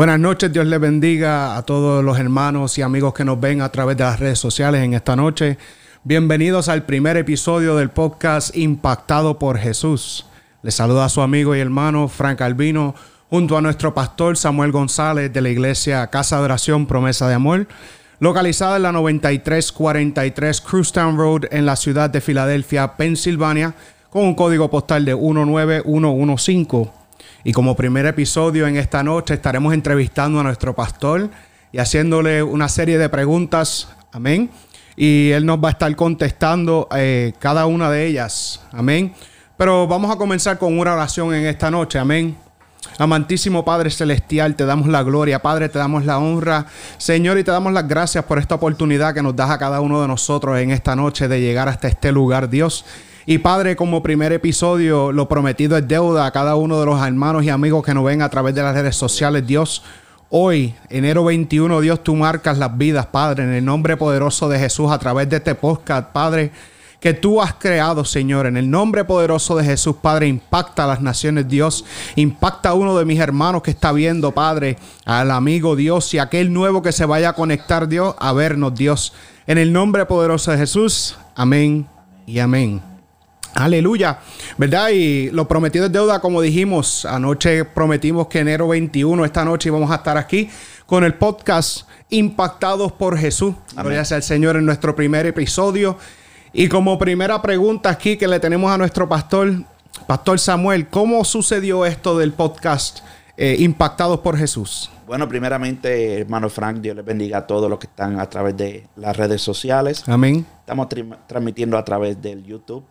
Buenas noches, Dios les bendiga a todos los hermanos y amigos que nos ven a través de las redes sociales en esta noche. Bienvenidos al primer episodio del podcast Impactado por Jesús. Les saluda a su amigo y hermano Frank Albino junto a nuestro pastor Samuel González de la iglesia Casa de Oración Promesa de Amor, localizada en la 9343 Crewstown Road en la ciudad de Filadelfia, Pensilvania, con un código postal de 19115. Y como primer episodio en esta noche estaremos entrevistando a nuestro pastor y haciéndole una serie de preguntas. Amén. Y él nos va a estar contestando eh, cada una de ellas. Amén. Pero vamos a comenzar con una oración en esta noche. Amén. Amantísimo Padre Celestial, te damos la gloria, Padre, te damos la honra, Señor, y te damos las gracias por esta oportunidad que nos das a cada uno de nosotros en esta noche de llegar hasta este lugar, Dios. Y Padre, como primer episodio, lo prometido es deuda a cada uno de los hermanos y amigos que nos ven a través de las redes sociales. Dios, hoy, enero 21, Dios, tú marcas las vidas, Padre, en el nombre poderoso de Jesús, a través de este podcast, Padre que tú has creado, Señor. En el nombre poderoso de Jesús, Padre, impacta a las naciones, Dios. Impacta a uno de mis hermanos que está viendo, Padre, al amigo Dios y aquel nuevo que se vaya a conectar, Dios, a vernos, Dios. En el nombre poderoso de Jesús, amén y amén. Aleluya, ¿verdad? Y lo prometido es deuda, como dijimos, anoche prometimos que enero 21, esta noche íbamos a estar aquí con el podcast Impactados por Jesús. Gracias al Señor en nuestro primer episodio. Y como primera pregunta aquí que le tenemos a nuestro pastor, Pastor Samuel, ¿cómo sucedió esto del podcast eh, Impactados por Jesús? Bueno, primeramente, hermano Frank, Dios les bendiga a todos los que están a través de las redes sociales. Amén. Estamos transmitiendo a través del YouTube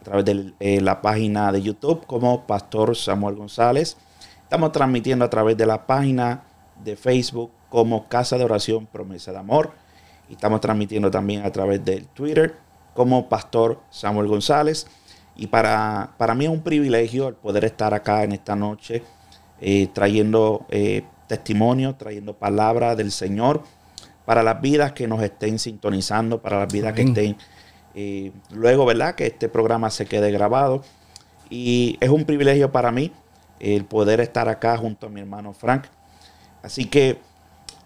a través de eh, la página de YouTube como Pastor Samuel González. Estamos transmitiendo a través de la página de Facebook como Casa de Oración Promesa de Amor. Y estamos transmitiendo también a través del Twitter como Pastor Samuel González. Y para, para mí es un privilegio el poder estar acá en esta noche eh, trayendo eh, testimonio, trayendo palabra del Señor para las vidas que nos estén sintonizando, para las vidas que estén y luego, ¿verdad? Que este programa se quede grabado. Y es un privilegio para mí el poder estar acá junto a mi hermano Frank. Así que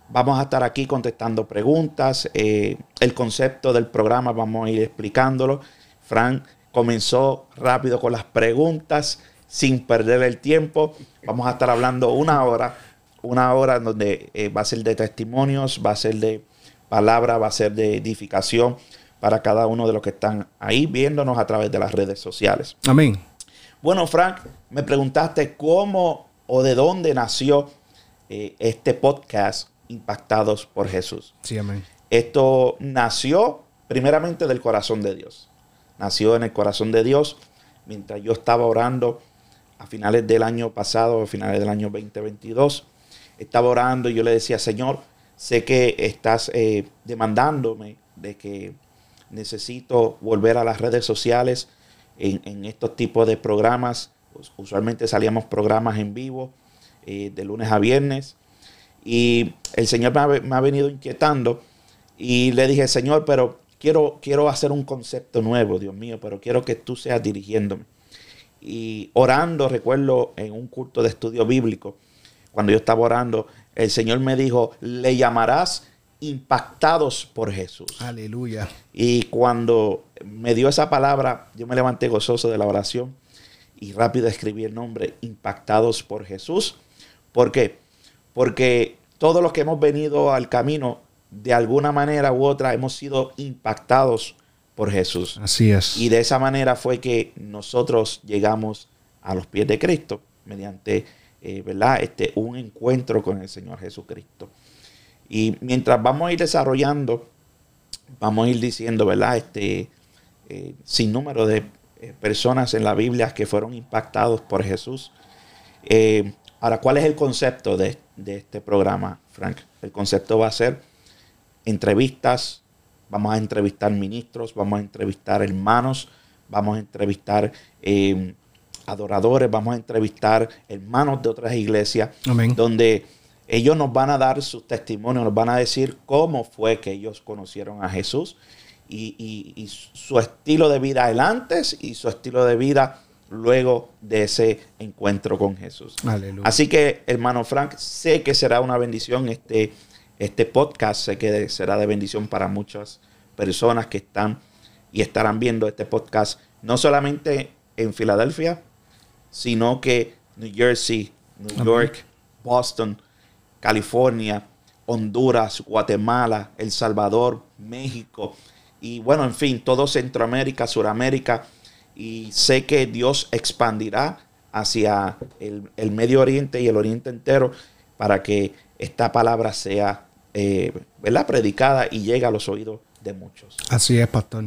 vamos a estar aquí contestando preguntas. Eh, el concepto del programa vamos a ir explicándolo. Frank comenzó rápido con las preguntas sin perder el tiempo. Vamos a estar hablando una hora, una hora donde eh, va a ser de testimonios, va a ser de palabra, va a ser de edificación para cada uno de los que están ahí viéndonos a través de las redes sociales. Amén. Bueno, Frank, me preguntaste cómo o de dónde nació eh, este podcast Impactados por Jesús. Sí, amén. Esto nació primeramente del corazón de Dios. Nació en el corazón de Dios mientras yo estaba orando a finales del año pasado, a finales del año 2022. Estaba orando y yo le decía, Señor, sé que estás eh, demandándome de que necesito volver a las redes sociales en, estos tipos de programas. Usualmente salíamos programas en vivo eh, de lunes a viernes. Y el Señor me ha, venido inquietando y le dije, Señor, pero quiero, quiero hacer un concepto nuevo, Dios mío, pero quiero que tú seas dirigiéndome. Y orando, recuerdo en un culto de estudio bíblico, cuando yo estaba orando, el Señor me dijo, le llamarás impactados por Jesús. Aleluya. Y cuando me dio esa palabra, yo me levanté gozoso de la oración y rápido escribí el nombre, impactados por Jesús. ¿Por qué? Porque todos los que hemos venido al camino, de alguna manera u otra, hemos sido impactados por Jesús. Así es. Y de esa manera fue que nosotros llegamos a los pies de Cristo mediante, eh, ¿verdad? Este, un encuentro con el Señor Jesucristo. Y mientras vamos a ir desarrollando, vamos a ir diciendo, ¿verdad? Este, eh, sin número de eh, personas en la Biblia que fueron impactados por Jesús. Eh, ahora, ¿cuál es el concepto de, este programa, Frank? El concepto va a ser entrevistas, vamos a entrevistar ministros, vamos a entrevistar hermanos, vamos a entrevistar adoradores, vamos a entrevistar hermanos de otras iglesias, donde ellos nos van a dar sus testimonios, nos van a decir cómo fue que ellos conocieron a Jesús y, su estilo de vida el antes y su estilo de vida luego de ese encuentro con Jesús. Aleluya. Así que, hermano Frank, sé que será una bendición este, este podcast, sé que será de bendición para muchas personas que están y estarán viendo este podcast, no solamente en Filadelfia, sino que New Jersey, New York, Boston, California, Honduras, Guatemala, El Salvador, México y bueno, en fin, todo Centroamérica, Suramérica y sé que Dios expandirá hacia el, Medio Oriente y el Oriente entero para que esta palabra sea eh, ¿verdad? predicada y llegue a los oídos de muchos. Así es, pastor.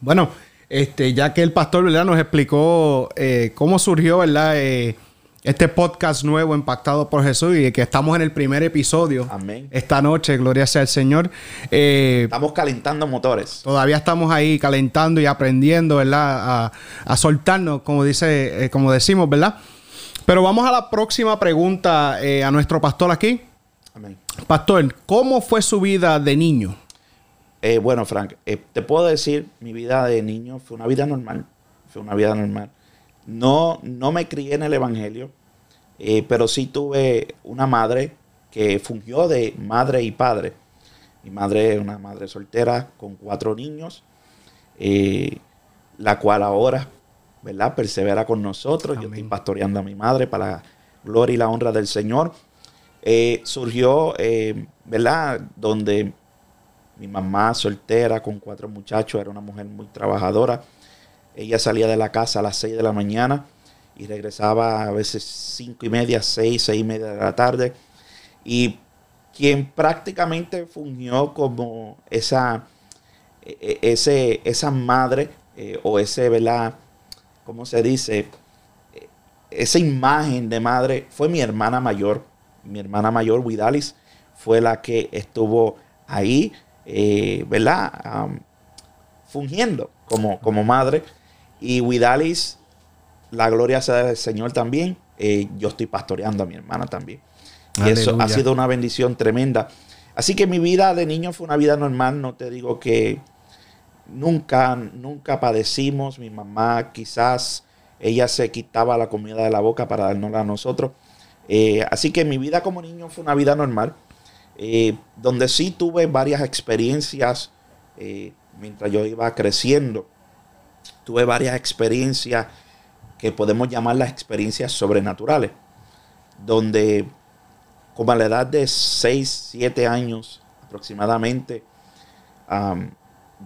Bueno, este, ya que el pastor nos explicó eh, cómo surgió ¿verdad? Eh, este podcast nuevo impactado por Jesús y que estamos en el primer episodio Amén. esta noche, gloria sea al Señor. Eh, estamos calentando motores. Todavía estamos ahí calentando y aprendiendo, ¿verdad? A, soltarnos, como dice, como decimos, ¿verdad? Pero vamos a la próxima pregunta a nuestro pastor aquí. Amén. Pastor, ¿cómo fue su vida de niño? Eh, bueno, Frank, eh, te puedo decir, mi vida de niño fue una vida normal. Fue una vida normal. No, no me crié en el Evangelio, eh, pero sí tuve una madre que fungió de madre y padre. Mi madre es una madre soltera con cuatro niños, la cual ahora, ¿verdad? Persevera con nosotros. Yo estoy pastoreando a mi madre para la gloria y la honra del Señor. surgió, ¿verdad? Donde mi mamá soltera con cuatro muchachos, era una mujer muy trabajadora. Ella salía de la casa a las seis de la mañana y regresaba a veces cinco y media, seis, seis y media de la tarde. Y quien prácticamente fungió como esa, e, e, ese, madre eh, o ese, ¿verdad? ¿Cómo se dice? Esa imagen de madre fue mi hermana mayor. Mi hermana mayor, Widalis, fue la que estuvo ahí eh, ¿verdad? fungiendo como, como madre. Y Widalis, la gloria sea del Señor también. Eh, yo estoy pastoreando a mi hermana también. Y eso ha sido una bendición tremenda. Así que mi vida de niño fue una vida normal. No te digo que nunca, nunca padecimos. Mi mamá quizás ella se quitaba la comida de la boca para dárnosla a nosotros. Eh, así que mi vida como niño fue una vida normal. Eh, donde sí tuve varias experiencias mientras yo iba creciendo. Tuve varias experiencias que podemos llamar las experiencias sobrenaturales, donde como a la edad de 6, 7 años aproximadamente,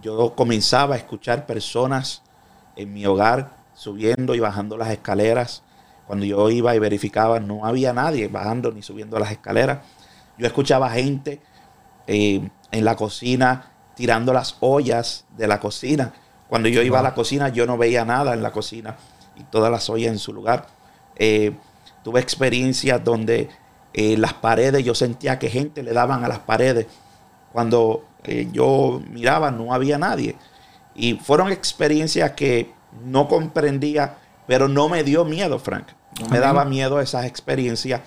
yo comenzaba a escuchar personas en mi hogar subiendo y bajando las escaleras. Cuando yo iba y verificaba, no había nadie bajando ni subiendo las escaleras yo escuchaba gente eh, en la cocina tirando las ollas de la cocina. Cuando yo iba a la cocina yo no veía nada en la cocina y todas las ollas en su lugar. Eh, tuve experiencias donde eh, las paredes, yo sentía que gente le daban a las paredes. Cuando yo miraba no había nadie. Y fueron experiencias que no comprendía, pero no me dio miedo, Frank. No me daba miedo esas experiencias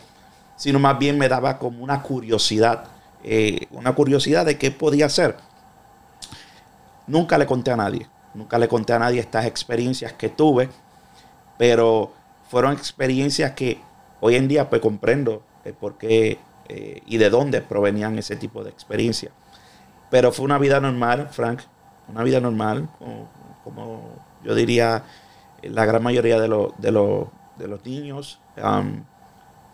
sino más bien me daba como una curiosidad, eh, una curiosidad de qué podía hacer. Nunca le conté a nadie, nunca le conté a nadie estas experiencias que tuve, pero fueron experiencias que hoy en día pues comprendo por qué eh, y de dónde provenían ese tipo de experiencias. Pero fue una vida normal, Frank, una vida normal, como, yo diría la gran mayoría de, de, de los niños. Um,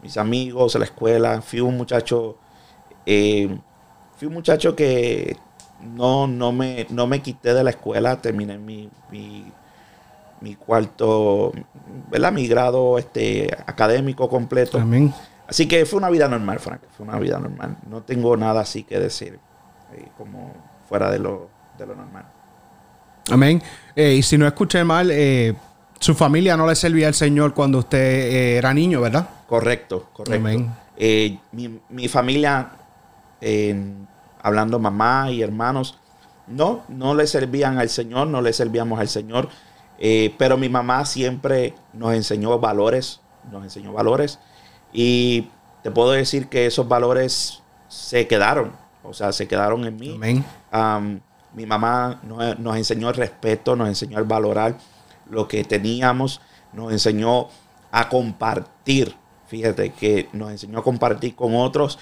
mis amigos, la escuela. Fui un muchacho, eh, fui un muchacho que no, no, me, no me quité de la escuela, terminé mi, mi, cuarto, ¿verdad? Mi grado este, académico completo. Así que fue una vida normal, Frank, fue una vida normal. No tengo nada así que decir, eh, como fuera de lo, de lo normal. Amén. Eh, y si no escuché mal, su familia no le servía al Señor cuando usted era niño, ¿verdad? Correcto, correcto. Eh, mi, familia, hablando mamá y hermanos, no, no le servían al Señor, no le servíamos al Señor, eh, pero mi mamá siempre nos enseñó valores, nos enseñó valores y te puedo decir que esos valores se quedaron, o sea, se quedaron en mí. mi mamá nos, nos, enseñó el respeto, nos enseñó el valorar lo que teníamos, nos enseñó a compartir. Fíjate que nos enseñó a compartir con otros,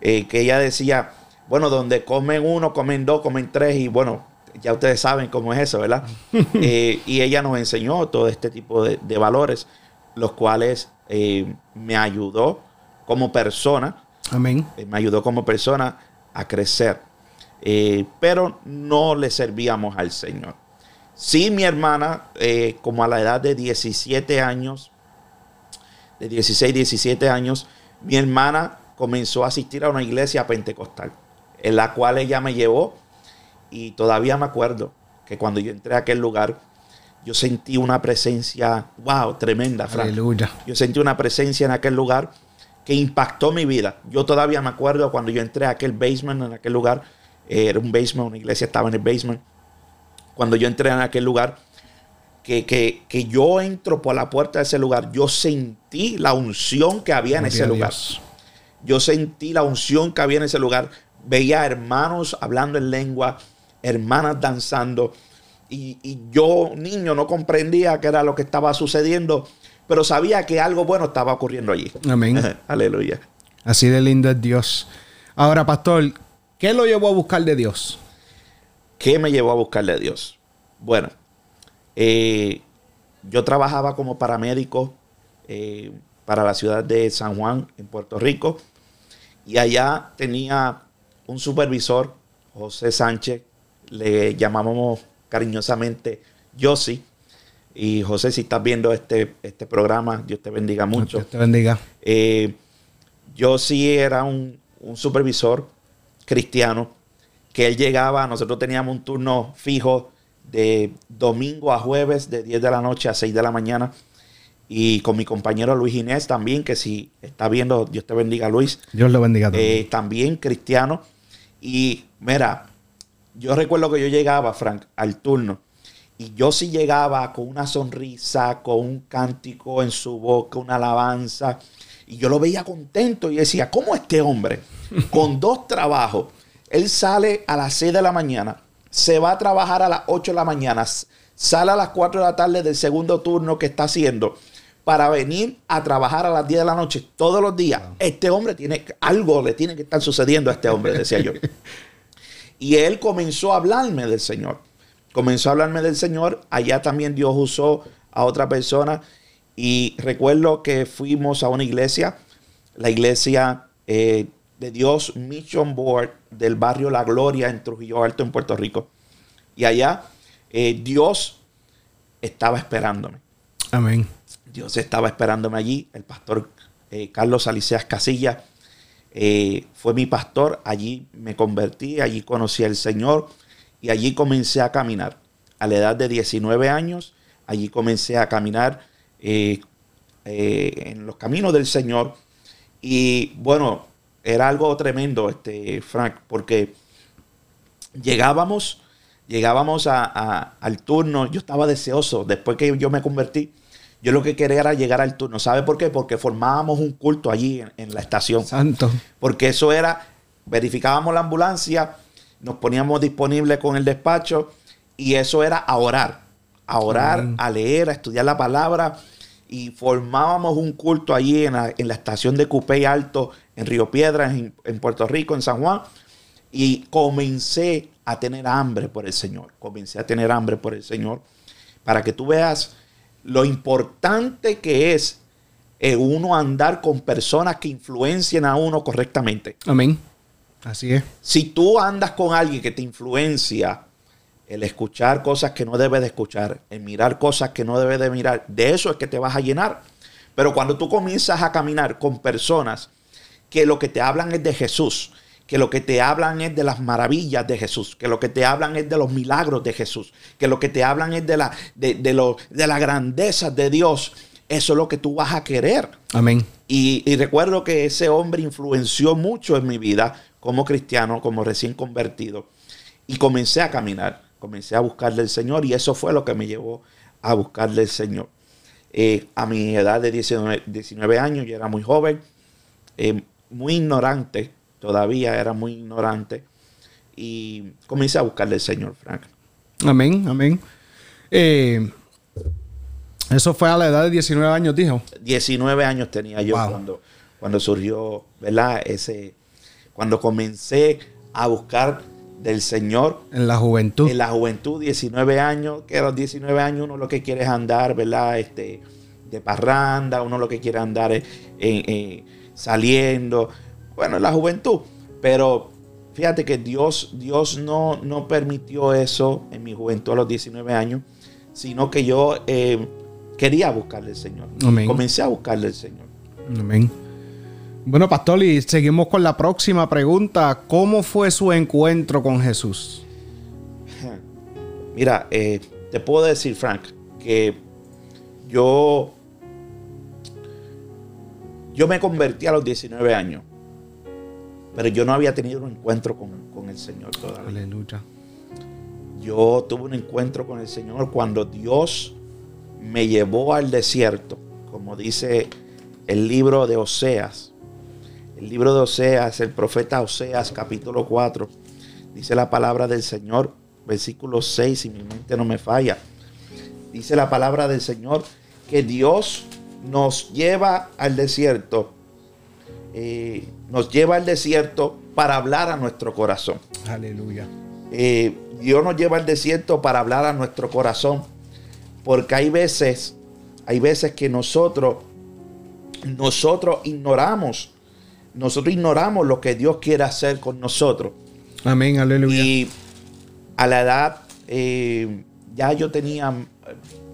eh, que ella decía, bueno, donde comen uno, comen dos, comen tres, y bueno, ya ustedes saben cómo es eso, ¿verdad? Eh, y ella nos enseñó todo este tipo de, valores, los cuales eh, me ayudó como persona. Amén. me ayudó como persona a crecer. pero no le servíamos al Señor. Sí, mi hermana, como a la edad de 17 años, de 16, 17 años, mi hermana comenzó a asistir a una iglesia pentecostal, en la cual ella me llevó y todavía me acuerdo que cuando yo entré a aquel lugar, yo sentí una presencia, wow, tremenda, Aleluya. Yo sentí una presencia en aquel lugar que impactó mi vida. Yo todavía me acuerdo cuando yo entré a aquel basement, en aquel lugar, eh, era un basement, una iglesia estaba en el basement. Cuando yo entré en aquel lugar, que, yo entro por la puerta de ese lugar, yo sentí la unción que había en ese lugar. Yo sentí la unción que había en ese lugar. Veía hermanos hablando en lengua, hermanas danzando. Y, yo, niño, no comprendía qué era lo que estaba sucediendo, pero sabía que algo bueno estaba ocurriendo allí. Amén. Aleluya. Así de lindo es Dios. Ahora, pastor, ¿qué lo llevó a buscar de Dios? ¿Qué me llevó a buscar de Dios? Bueno, eh, yo trabajaba como paramédico eh, para la ciudad de San Juan, en Puerto Rico, y allá tenía un supervisor, José Sánchez, le llamábamos cariñosamente Yossi. Y José, si estás viendo este, este programa, Dios te bendiga mucho. Dios te bendiga. Eh, era un, un supervisor cristiano que él llegaba, nosotros teníamos un turno fijo de domingo a jueves de 10 de la noche a 6 de la mañana. Y con mi compañero Luis Inés también, que si está viendo, Dios te bendiga Luis. Dios lo bendiga. Eh, también cristiano. Y mira, yo recuerdo que yo llegaba, Frank, al turno. Y yo sí llegaba con una sonrisa, con un cántico en su boca, una alabanza. Y yo lo veía contento y decía, ¿cómo este hombre, con dos trabajos, él sale a las 6 de la mañana, se va a trabajar a las 8 de la mañana, sale a las 4 de la tarde del segundo turno que está haciendo para venir a trabajar a las 10 de la noche todos los días. Este hombre tiene algo, le tiene que estar sucediendo a este hombre, decía yo. y él comenzó a hablarme del Señor. Comenzó a hablarme del Señor. Allá también Dios usó a otra persona. Y recuerdo que fuimos a una iglesia, la iglesia eh, de Dios Mission Board del barrio La Gloria en Trujillo Alto, en Puerto Rico. Y allá eh, Dios estaba esperándome. Amén. Dios estaba esperándome allí. El pastor eh, Carlos Aliceas Casilla eh, fue mi pastor. Allí me convertí, allí conocí al Señor y allí comencé a caminar. A la edad de 19 años, allí comencé a caminar en los caminos del Señor. Y bueno, era algo tremendo, este, Frank, porque llegábamos, llegábamos al turno, yo estaba deseoso, después que yo me convertí, yo lo que quería era llegar al turno. ¿Sabe por qué? Porque formábamos un culto allí en, la estación. Santo. Porque eso era, verificábamos la ambulancia, nos poníamos disponibles con el despacho y eso era a orar, a orar, a leer, a estudiar la palabra y formábamos un culto allí en la, estación de Cupey Alto, en Río Piedras, en, Puerto Rico, en San Juan. Y comencé a tener hambre por el Señor. Comencé a tener hambre por el Señor. Para que tú veas lo importante que es uno andar con personas que influencien a uno correctamente. Amén. Así es. Si tú andas con alguien que te influencia el escuchar cosas que no debes de escuchar, el mirar cosas que no debes de mirar, de eso es que te vas a llenar. Pero cuando tú comienzas a caminar con personas que lo que te hablan es de Jesús, que lo que te hablan es de las maravillas de Jesús, que lo que te hablan es de los milagros de Jesús, que lo que te hablan es de la, de, de, de la grandeza de Dios, eso es lo que tú vas a querer. Amén. Y, y, recuerdo que ese hombre influenció mucho en mi vida como cristiano, como recién convertido, y comencé a caminar comencé a buscarle al Señor y eso fue lo que me llevó a buscarle al Señor. Eh, a mi edad de 19, años, yo era muy joven, eh, muy ignorante, todavía era muy ignorante, y comencé a buscarle al Señor, Frank. Amén, amén. Eh, Eso fue a la edad de 19 años, dijo. 19 años tenía yo cuando, cuando surgió, ¿verdad? Ese, cuando comencé a buscar del Señor. En la juventud. En la juventud, 19 años, que a los 19 años uno lo que quiere es andar, ¿verdad? Este, de parranda, uno lo que quiere andar es saliendo. Bueno, en la juventud. Pero fíjate que Dios, Dios no, no permitió eso en mi juventud a los 19 años, sino que yo eh, quería buscarle al Señor. Comencé a buscarle al Señor. Amén. Bueno, Pastor, y seguimos con la próxima pregunta. ¿Cómo fue su encuentro con Jesús? Mira, eh, te puedo decir, Frank, que yo, yo me convertí a los 19 años, pero yo no había tenido un encuentro con, con el Señor todavía. Aleluya. Yo tuve un encuentro con el Señor cuando Dios me llevó al desierto, como dice el libro de Oseas. El libro de Oseas, el profeta Oseas, capítulo 4, dice la palabra del Señor, versículo 6, si mi mente no me falla. Dice la palabra del Señor que Dios nos lleva al desierto, eh, nos lleva al desierto para hablar a nuestro corazón. Aleluya. Eh, Dios nos lleva al desierto para hablar a nuestro corazón porque hay veces, hay veces que nosotros, nosotros ignoramos, nosotros ignoramos lo que Dios quiere hacer con nosotros. Amén, aleluya. Y a la edad, eh, ya yo tenía,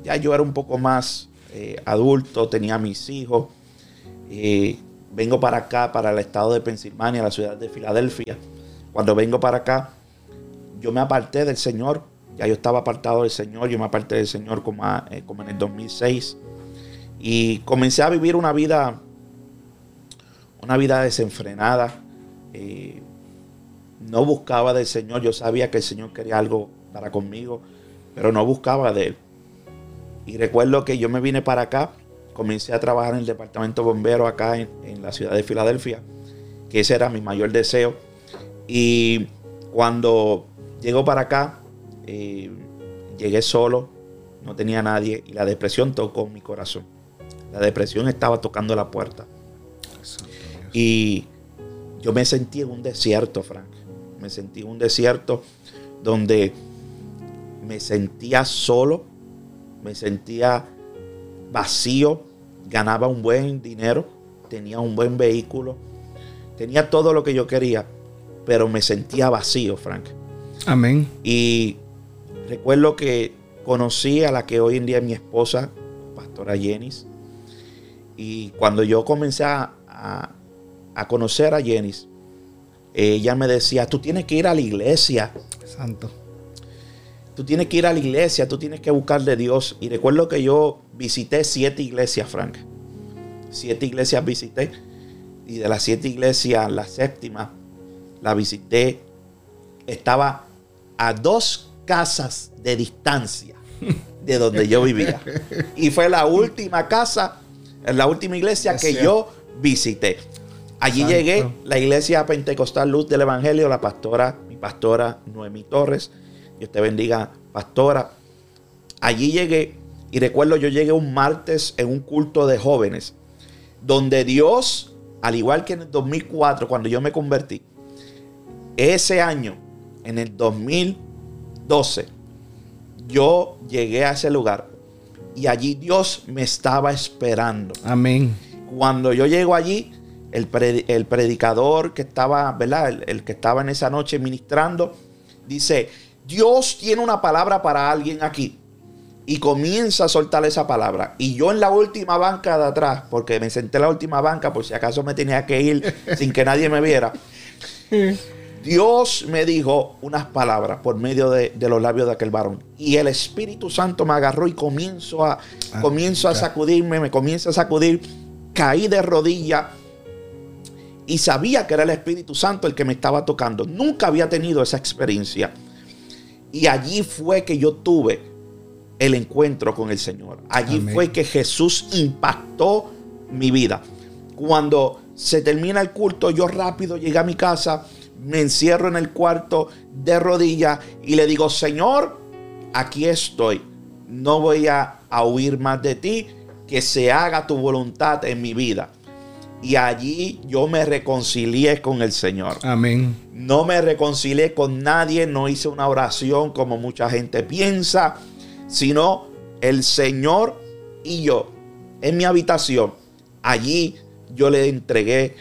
ya yo era un poco más eh, adulto, tenía mis hijos. Eh, vengo para acá, para el estado de Pensilvania, la ciudad de Filadelfia. Cuando vengo para acá, yo me aparté del Señor ya yo estaba apartado del Señor, yo me aparté del Señor como, eh, en el 2006. Y comencé a vivir una vida, una vida desenfrenada. Eh, no buscaba del Señor, yo sabía que el Señor quería algo para conmigo, pero no buscaba de Él. Y recuerdo que yo me vine para acá, comencé a trabajar en el departamento bombero acá en, en la ciudad de Filadelfia, que ese era mi mayor deseo. Y cuando llego para acá, eh, llegué solo, no tenía nadie y la depresión tocó mi corazón. La depresión estaba tocando la puerta. Y yo me sentí en un desierto, Frank. Me sentí en un desierto donde me sentía solo, me sentía vacío, ganaba un buen dinero, tenía un buen vehículo, tenía todo lo que yo quería, pero me sentía vacío, Frank. Amén. Y Recuerdo que conocí a la que hoy en día es mi esposa, pastora Jenis. Y cuando yo comencé a, conocer a Jenis, ella me decía, tú tienes que ir a la iglesia. Santo. Tú tienes que ir a la iglesia, tú tienes que buscar de Dios. Y recuerdo que yo visité siete iglesias, Frank. Siete iglesias visité. Y de las siete iglesias, la séptima la visité. Estaba a dos casas de distancia de donde yo vivía. Y fue la última casa, la última iglesia que yo visité. Allí llegué, la iglesia Pentecostal Luz del Evangelio, la pastora, mi pastora Noemi Torres. Dios te bendiga, pastora. Allí llegué y recuerdo yo llegué un martes en un culto de jóvenes, donde Dios, al igual que en el 2004, cuando yo me convertí, ese año, en el 2000, 12, yo llegué a ese lugar y allí Dios me estaba esperando. Amén. Cuando yo llego allí, el, predicador que estaba, ¿verdad? El, que estaba en esa noche ministrando, dice, Dios tiene una palabra para alguien aquí. Y comienza a soltar esa palabra. Y yo en la última banca de atrás, porque me senté en la última banca por si acaso me tenía que ir sin que nadie me viera. Dios me dijo unas palabras por medio de, los labios de aquel varón. Y el Espíritu Santo me agarró y comienzo a, ah, comienzo a sacudirme, me comienza a sacudir. Caí de rodilla y sabía que era el Espíritu Santo el que me estaba tocando. Nunca había tenido esa experiencia. Y allí fue que yo tuve el encuentro con el Señor. Allí fue que Jesús impactó mi vida. Cuando se termina el culto, yo rápido llegué a mi casa me encierro en el cuarto de rodillas y le digo, Señor, aquí estoy. no voy a, a huir más de ti, que se haga tu voluntad en mi vida. Y allí yo me reconcilié con el Señor. Amén. No me reconcilié con nadie, no hice una oración como mucha gente piensa, sino el Señor y yo en mi habitación. Allí yo le entregué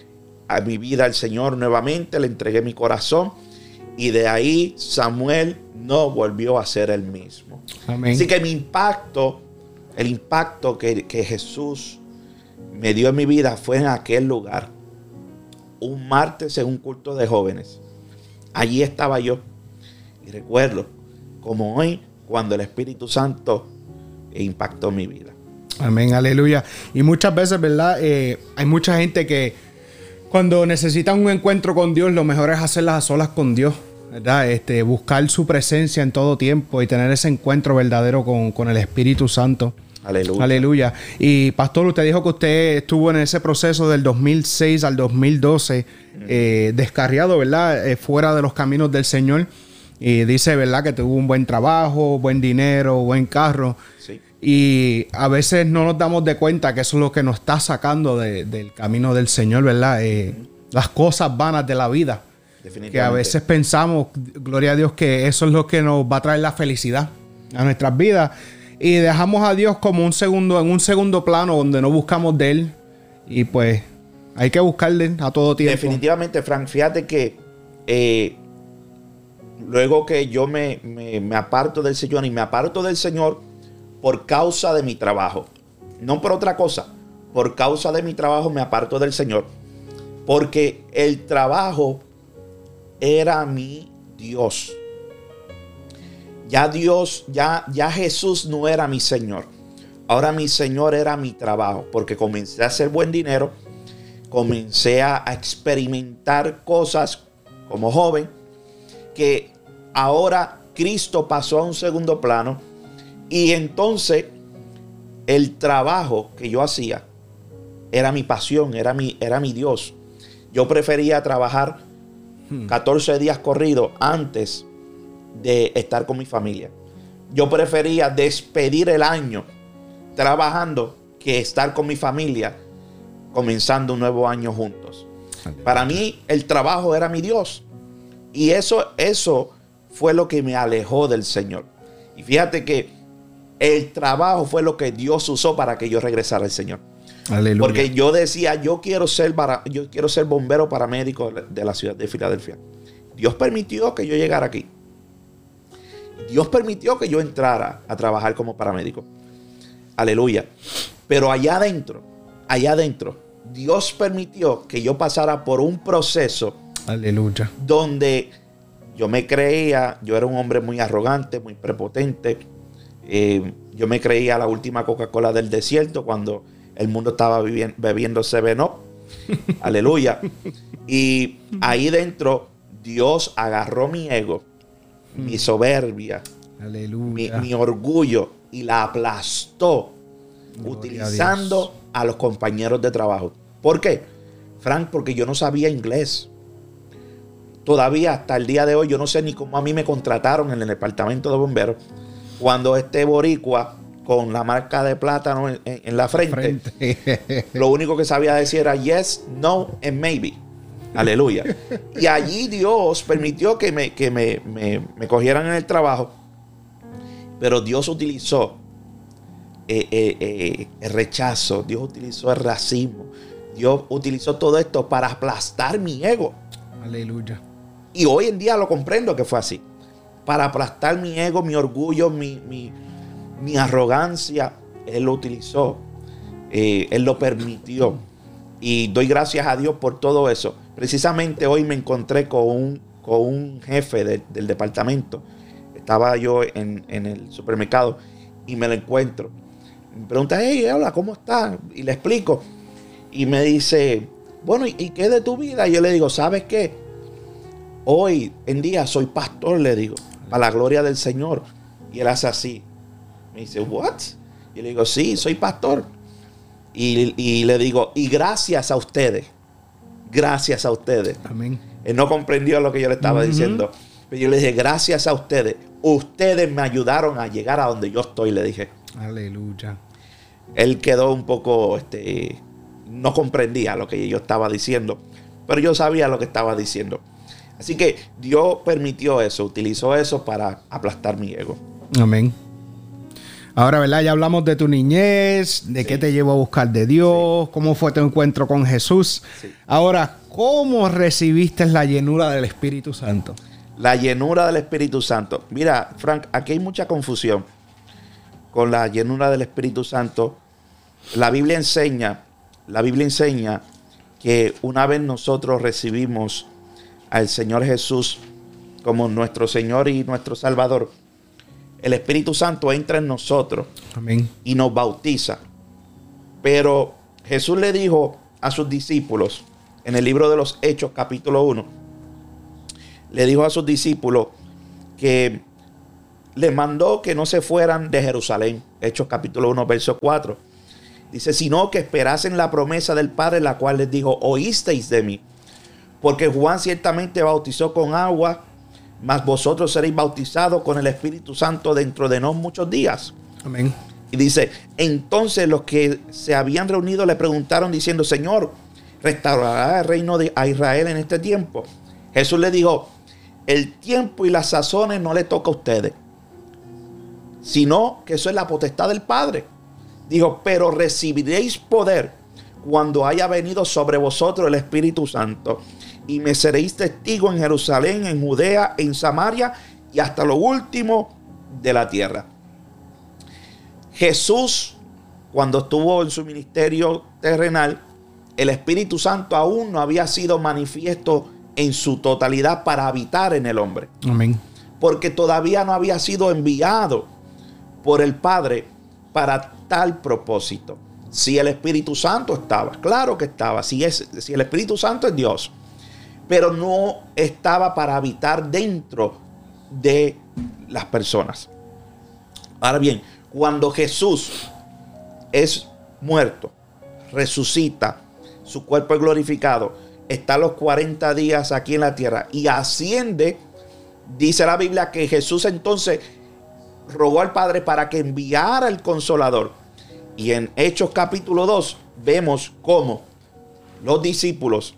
a mi vida al Señor nuevamente, le entregué mi corazón y de ahí Samuel no volvió a ser el mismo. Amén. Así que mi impacto, el impacto que, que Jesús me dio en mi vida fue en aquel lugar. Un martes en un culto de jóvenes. Allí estaba yo. Y recuerdo, como hoy, cuando el Espíritu Santo impactó mi vida. Amén, aleluya. Y muchas veces, ¿verdad? Eh, hay mucha gente que cuando necesitan un encuentro con Dios, lo mejor es hacerlas a solas con Dios, ¿verdad? Este, buscar su presencia en todo tiempo y tener ese encuentro verdadero con, con el Espíritu Santo. Aleluya. Aleluya. Y pastor, usted dijo que usted estuvo en ese proceso del 2006 al 2012, eh, descarriado, ¿verdad? Eh, fuera de los caminos del Señor. Y dice, ¿verdad? Que tuvo un buen trabajo, buen dinero, buen carro. Sí. Y a veces no nos damos de cuenta que eso es lo que nos está sacando de- del camino del Señor, ¿verdad? Eh, las cosas vanas de la vida. Definitivamente. Que a veces pensamos, gloria a Dios, que eso es lo que nos va a traer la felicidad a nuestras vidas. Y dejamos a Dios como un segundo, en un segundo plano donde no buscamos de Él. Y pues hay que buscarle a todo tiempo. Definitivamente, Frank, fíjate que eh, luego que yo me, me- me aparto del Señor y me aparto del Señor por causa de mi trabajo, no por otra cosa, por causa de mi trabajo me aparto del Señor, porque el trabajo era mi Dios. Ya Dios, ya, ya Jesús no era mi Señor. Ahora mi Señor era mi trabajo, porque comencé a hacer buen dinero, comencé a a experimentar cosas como joven, que ahora Cristo pasó a un segundo plano y entonces el trabajo que yo hacía era mi pasión, era mi, era mi Dios. Yo prefería trabajar 14 días corridos antes de estar con mi familia. Yo prefería despedir el año trabajando que estar con mi familia comenzando un nuevo año juntos. Para mí el trabajo era mi Dios. Y eso, eso fue lo que me alejó del Señor. Y fíjate que el trabajo fue lo que Dios usó para que yo regresara al Señor. Aleluya. Porque yo decía, yo quiero ser para, yo quiero ser bombero paramédico de la ciudad de Filadelfia. Dios permitió que yo llegara aquí. Dios permitió que yo entrara a trabajar como paramédico. Aleluya. Pero allá adentro, allá adentro, Dios permitió que yo pasara por un proceso Aleluya. donde yo me creía, yo era un hombre muy arrogante, muy prepotente. Eh, yo me creía la última Coca-Cola del desierto cuando el mundo estaba bebiendo Seven Up. Aleluya. Y ahí dentro Dios agarró mi ego, mi soberbia, mi, Aleluya. mi orgullo y la aplastó Gloria utilizando a, los compañeros de trabajo. ¿Por qué? Frank, porque yo no sabía inglés. Todavía hasta el día de hoy yo no sé ni cómo a mí me contrataron en el departamento de bomberos cuando este boricua con la marca de plátano en, en- en la frente, Frente. lo único que sabía decir era yes, no and maybe. Aleluya. Y allí Dios permitió que me, que me, me- me cogieran en el trabajo. Pero Dios utilizó eh, eh, eh, el rechazo, Dios utilizó el racismo, Dios utilizó todo esto para aplastar mi ego. Aleluya. Y hoy en día lo comprendo que fue así. Para aplastar mi ego, mi orgullo, mi, mi- mi arrogancia, Él lo utilizó. Él lo permitió. Y doy gracias a Dios por todo eso. Precisamente hoy me encontré con un, con un jefe de- del departamento. Estaba yo en, en el supermercado y me lo encuentro. Me pregunta, hey, hola, ¿cómo estás? Y le explico. Y me dice, bueno, ¿y, y qué de tu vida? Y yo le digo, ¿sabes qué? Hoy en día soy pastor, le digo, para la gloria del Señor. Y él hace así. Me dice, ¿what? Y le digo, sí, soy pastor. Y, y le digo, y gracias a ustedes, gracias a ustedes. Amén. Él no comprendió lo que yo le estaba diciendo. Pero yo le dije, gracias a ustedes, ustedes me ayudaron a llegar a donde yo estoy, le dije. Aleluya. Él quedó un poco, este, no comprendía lo que yo estaba diciendo, pero yo sabía lo que estaba diciendo. Así que Dios permitió eso, utilizó eso para aplastar mi ego. Amén. Ahora, ¿verdad? Ya hablamos de tu niñez, de qué te llevó a buscar de Dios, cómo fue tu encuentro con Jesús. Ahora, ¿cómo recibiste la llenura del Espíritu Santo? La llenura del Espíritu Santo. Mira, Frank, aquí hay mucha confusión con la llenura del Espíritu Santo. La Biblia enseña, la Biblia enseña que una vez nosotros recibimos al Señor Jesús como nuestro Señor y nuestro Salvador, el Espíritu Santo entra en nosotros y nos bautiza. Pero Jesús le dijo a sus discípulos en el libro de los Hechos capítulo 1, le dijo a sus discípulos que le mandó que no se fueran de Jerusalén. Hechos capítulo 1, verso 4. Dice, sino que esperasen la promesa del Padre, la cual les dijo, oísteis de mí. Porque Juan ciertamente bautizó con agua, mas vosotros seréis bautizados con el Espíritu Santo dentro de no muchos días. Amén. Y dice, entonces los que se habían reunido le preguntaron diciendo, Señor, ¿restaurará el reino de a Israel en este tiempo? Jesús le dijo, el tiempo y las sazones no le toca a ustedes, sino que eso es la potestad del Padre. Dijo, pero recibiréis poder cuando haya venido sobre vosotros el Espíritu Santo y me seréis testigo en Jerusalén, en Judea, en Samaria y hasta lo último de la tierra. Jesús, cuando estuvo en su ministerio terrenal, el Espíritu Santo aún no había sido manifiesto en su totalidad para habitar en el hombre. Amén. Porque todavía no había sido enviado por el Padre para tal propósito. Si el Espíritu Santo estaba, claro que estaba, si, es, si el Espíritu Santo es Dios, pero no estaba para habitar dentro de las personas. Ahora bien, cuando Jesús es muerto, resucita, su cuerpo es glorificado, está los 40 días aquí en la tierra y asciende, dice la Biblia que Jesús entonces rogó al Padre para que enviara el consolador. Y en Hechos capítulo 2 vemos cómo los discípulos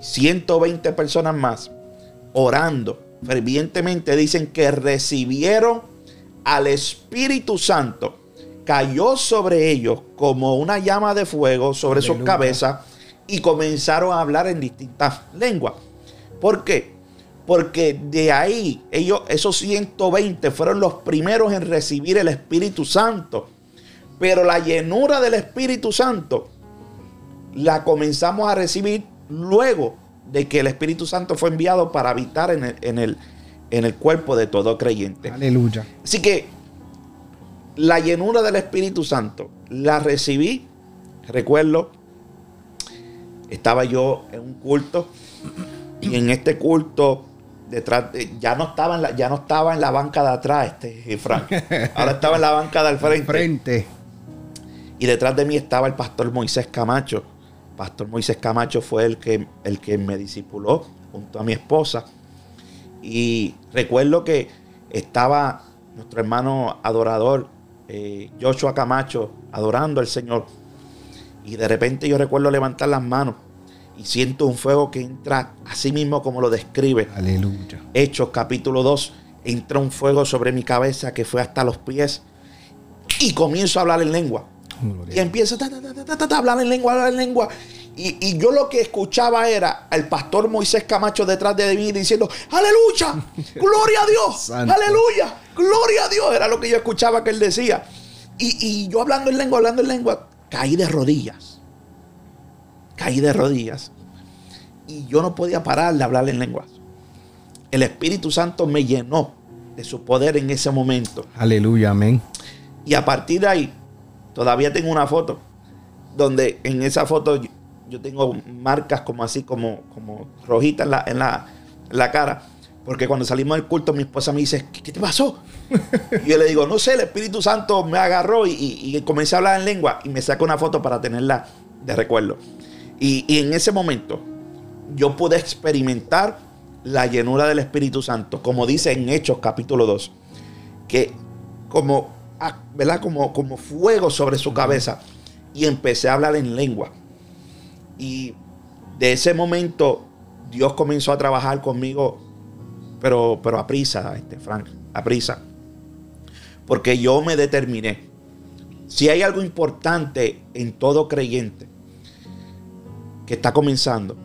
120 personas más orando fervientemente dicen que recibieron al Espíritu Santo. Cayó sobre ellos como una llama de fuego sobre sus cabezas y comenzaron a hablar en distintas lenguas. ¿Por qué? Porque de ahí ellos, esos 120 fueron los primeros en recibir el Espíritu Santo. Pero la llenura del Espíritu Santo la comenzamos a recibir luego de que el Espíritu Santo fue enviado para habitar en el, en el, en el cuerpo de todo creyente. Aleluya. Así que la llenura del Espíritu Santo la recibí, recuerdo, estaba yo en un culto y en este culto detrás ya no estaba en la, ya no estaba en la banca de atrás este Frank ahora estaba en la banca del frente. frente y detrás de mí estaba el pastor Moisés Camacho Pastor Moisés Camacho fue el que, el que me discipuló junto a mi esposa. Y recuerdo que estaba nuestro hermano adorador, eh, Joshua Camacho, adorando al Señor. Y de repente yo recuerdo levantar las manos y siento un fuego que entra así mismo como lo describe. Aleluya. Hechos capítulo 2, entra un fuego sobre mi cabeza que fue hasta los pies y comienzo a hablar en lengua. Y empieza a hablar en lengua, hablar en lengua. Y, yo lo que escuchaba era al pastor Moisés Camacho detrás de mí diciendo, aleluya, gloria a Dios, aleluya, gloria a Dios. Era lo que yo escuchaba que él decía. Y, yo hablando en lengua, hablando en lengua, caí de rodillas. Caí de rodillas. Y yo no podía parar de hablar en lenguas. El Espíritu Santo me llenó de su poder en ese momento. Aleluya, amén. Y a partir de ahí, Todavía tengo una foto donde en esa foto yo, tengo marcas como así, como, como rojitas en la, en, la, cara. Porque cuando salimos del culto, mi esposa me dice, ¿qué, te pasó? y yo le digo, no sé, el Espíritu Santo me agarró y, comencé a hablar en lengua y me saco una foto para tenerla de recuerdo. Y, y, en ese momento yo pude experimentar la llenura del Espíritu Santo, como dice en Hechos capítulo 2. que como, ¿verdad? Como, como fuego sobre su cabeza. Y empecé a hablar en lengua. Y de ese momento Dios comenzó a trabajar conmigo, pero, pero a prisa, este, Frank, a prisa. Porque yo me determiné. Si hay algo importante en todo creyente que está comenzando,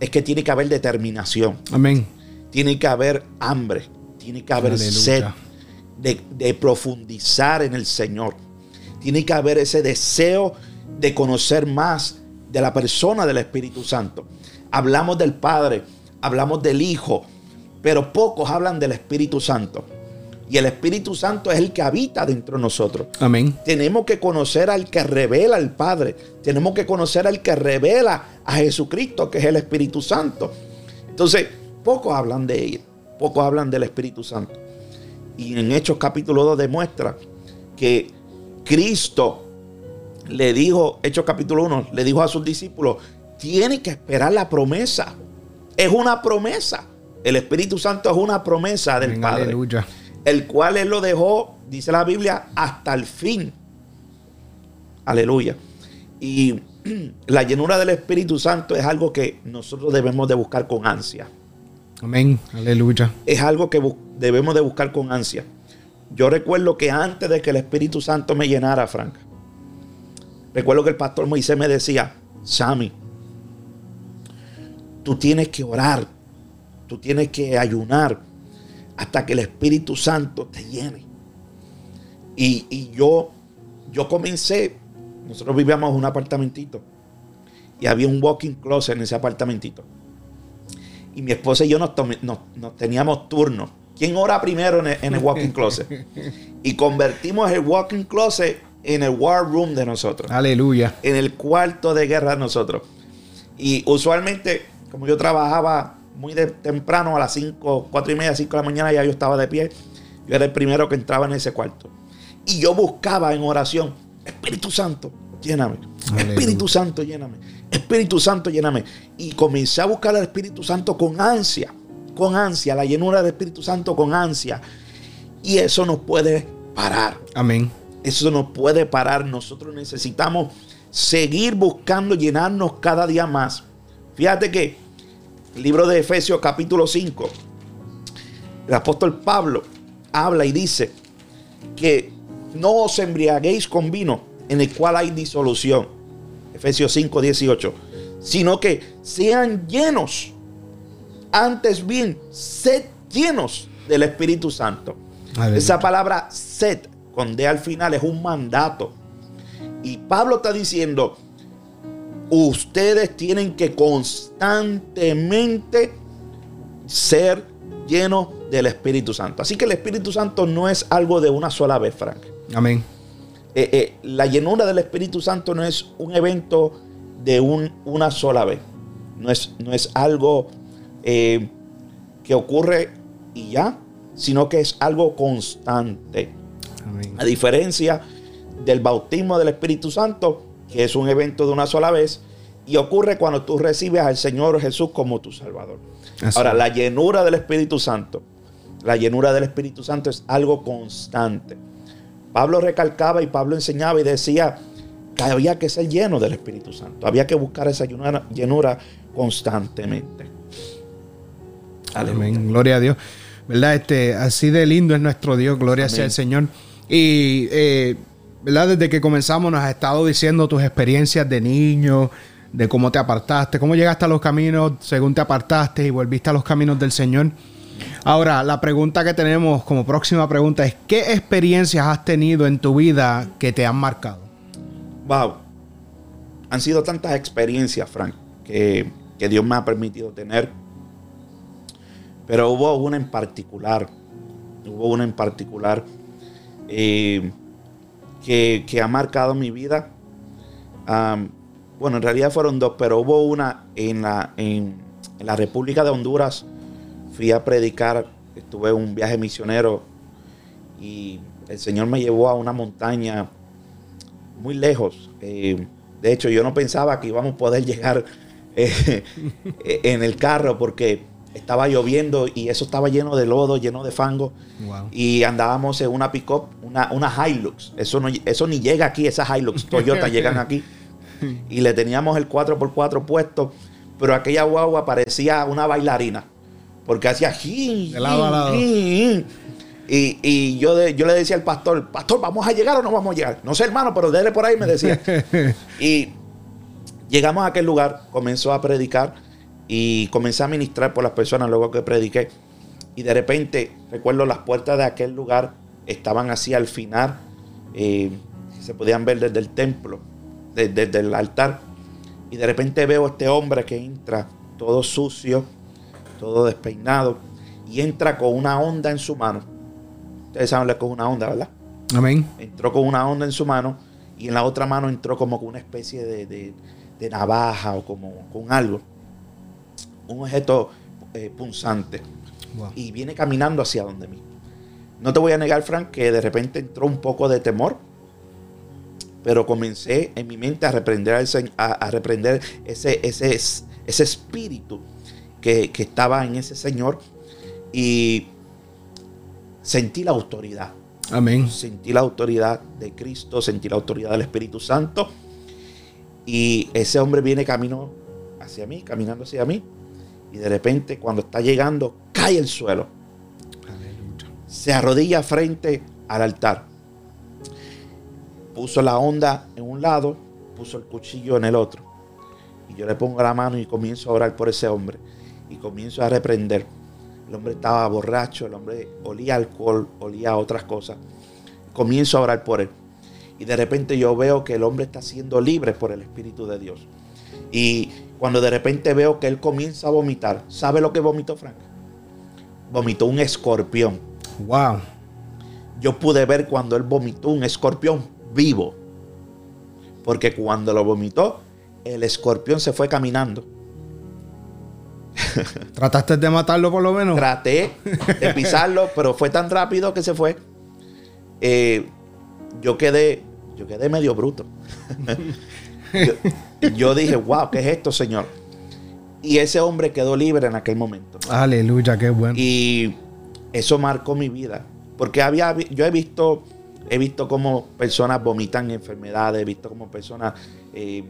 es que tiene que haber determinación. Amén. Tiene que haber hambre. Tiene que haber sed de, de profundizar en el Señor. Tiene que haber ese deseo de conocer más de la persona del Espíritu Santo. Hablamos del Padre, hablamos del Hijo, pero pocos hablan del Espíritu Santo. Y el Espíritu Santo es el que habita dentro de nosotros. Amén. Tenemos que conocer al que revela al Padre. Tenemos que conocer al que revela a Jesucristo, que es el Espíritu Santo. Entonces, pocos hablan de él. Pocos hablan del Espíritu Santo. Y en Hechos capítulo 2 demuestra que Cristo le dijo, Hechos capítulo 1, le dijo a sus discípulos, tiene que esperar la promesa. Es una promesa. El Espíritu Santo es una promesa del Padre. Aleluya. El cual Él lo dejó, dice la Biblia, hasta el fin. Aleluya. Y la llenura del Espíritu Santo es algo que nosotros debemos de buscar con ansia. Amén. Aleluya. Es algo que debemos de buscar con ansia. Yo recuerdo que antes de que el Espíritu Santo me llenara, Frank, recuerdo que el pastor Moisés me decía, Sammy, tú tienes que orar, tú tienes que ayunar hasta que el Espíritu Santo te llene. Y, yo, yo comencé, nosotros vivíamos en un apartamentito y había un walking closet en ese apartamentito. Y mi esposa y yo nos, teníamos turno. ¿Quién ora primero en el, walking closet? Y convertimos el walking closet en el war room de nosotros. Aleluya. En el cuarto de guerra de nosotros. Y usualmente como yo trabajaba muy temprano, a las 5, 4 y media, 5 de la mañana, ya yo estaba de pie. Yo era el primero que entraba en ese cuarto. Y yo buscaba en oración, Espíritu Santo, lléname. Espíritu Santo, lléname. Espíritu Santo, lléname. Y comencé a buscar al Espíritu Santo con ansia, con ansia, la llenura del Espíritu Santo con ansia. Y eso nos puede parar. Amén. Eso nos puede parar. Nosotros necesitamos seguir buscando llenarnos cada día más Fíjate que el libro de Efesios capítulo 5, el apóstol Pablo habla y dice que no os embriaguéis con vino en el cual hay disolución. Efesios 5, 18. Sino que sean llenos. Antes bien, sed llenos del Espíritu Santo. Esa palabra sed, con D al final, es un mandato. Y Pablo está diciendo, ustedes tienen que constantemente ser llenos del Espíritu Santo. Así que el Espíritu Santo no es algo de una sola vez, Frank. Amén. Eh, eh, la llenura del Espíritu Santo no es un evento de una sola vez. No es, no es algo eh, que ocurre y ya, sino que es algo constante. Amén. A diferencia del bautismo del Espíritu Santo, que es un evento de una sola vez, y ocurre cuando tú recibes al Señor Jesús como tu Salvador. Ahora, la llenura del Espíritu Santo, la llenura del Espíritu Santo es algo constante. Pablo recalcaba y Pablo enseñaba y decía que había que ser lleno del Espíritu Santo, había que buscar esa llenura, constantemente. Amén. Gloria a Dios. ¿Verdad? Este, así de lindo es nuestro Dios, gloria sea el Señor. Y eh, ¿verdad? Desde que comenzamos nos has estado diciendo tus experiencias de niño, de cómo te apartaste, cómo llegaste a los caminos según te apartaste y volviste a los caminos del Señor. Ahora, la pregunta que tenemos como próxima pregunta es, ¿qué experiencias has tenido en tu vida que te han marcado? Wow. Han sido tantas experiencias, Frank, que, Dios me ha permitido tener. Pero hubo una en particular, hubo una en particular eh, que, ha marcado mi vida. bueno, en realidad fueron dos, pero hubo una en la, en, la República de Honduras. Fui a predicar, estuve en un viaje misionero y el Señor me llevó a una montaña muy lejos. Eh, de hecho, yo no pensaba que íbamos a poder llegar eh, en el carro porque estaba lloviendo y eso estaba lleno de lodo, lleno de fango. Wow. Y andábamos en una pick-up, una, una Hilux. Eso, no, eso ni llega aquí, esas Hilux Toyota llegan aquí. Y le teníamos el 4x4 puesto, pero aquella guagua parecía una bailarina. Porque hacía... jin, De lado a lado. jin, Y, y yo, de- yo le decía al pastor, pastor, ¿vamos a llegar o no vamos a llegar? No sé, hermano, pero déle por ahí, me decía. y llegamos a aquel lugar, comenzó a predicar y comencé a ministrar por las personas luego que prediqué. Y de repente, recuerdo las puertas de aquel lugar estaban así al final, eh, se podían ver desde el templo, de- desde el altar. Y de repente veo a este hombre que entra todo sucio, todo despeinado, y entra con una onda en su mano. Ustedes saben lo que es una onda, ¿verdad? Amén. entró con una onda en su mano y en la otra mano entró como con una especie de, de- de navaja o como con algo. Un objeto eh, punzante. Wow. Y viene caminando hacia donde mí. No te voy a negar, Frank, que de repente entró un poco de temor. Pero comencé en mi mente a reprender, al a, a reprender ese, ese, es- ese espíritu que, que estaba en ese señor. Y sentí la autoridad Amén. sentí la autoridad de Cristo, sentí la autoridad del Espíritu Santo. Y ese hombre viene camino hacia mí, caminando hacia mí. Y de repente, cuando está llegando, cae al suelo. Aleluya. Se arrodilla frente al altar. Puso la onda en un lado, puso el cuchillo en el otro. Y yo le pongo la mano y comienzo a orar por ese hombre. Y comienzo a reprender. El hombre estaba borracho, el hombre olía alcohol, olía a otras cosas. Comienzo a orar por él. Y de repente yo veo que el hombre está siendo libre por el Espíritu de Dios. Y cuando de repente veo que él comienza a vomitar, ¿sabe lo que vomitó Frank? Vomitó un escorpión. Wow. Yo pude ver cuando él vomitó un escorpión vivo. Porque cuando lo vomitó, el escorpión se fue caminando. ¿Trataste de matarlo por lo menos? Traté de pisarlo, pero fue tan rápido que se fue. Eh, yo quedé, yo quedé medio bruto. yo, yo dije, wow, ¿qué es esto, Señor? Y ese hombre quedó libre en aquel momento. Aleluya, qué bueno. Y eso marcó mi vida. Porque había, yo he visto, he visto cómo personas vomitan enfermedades, he visto cómo personas, eh,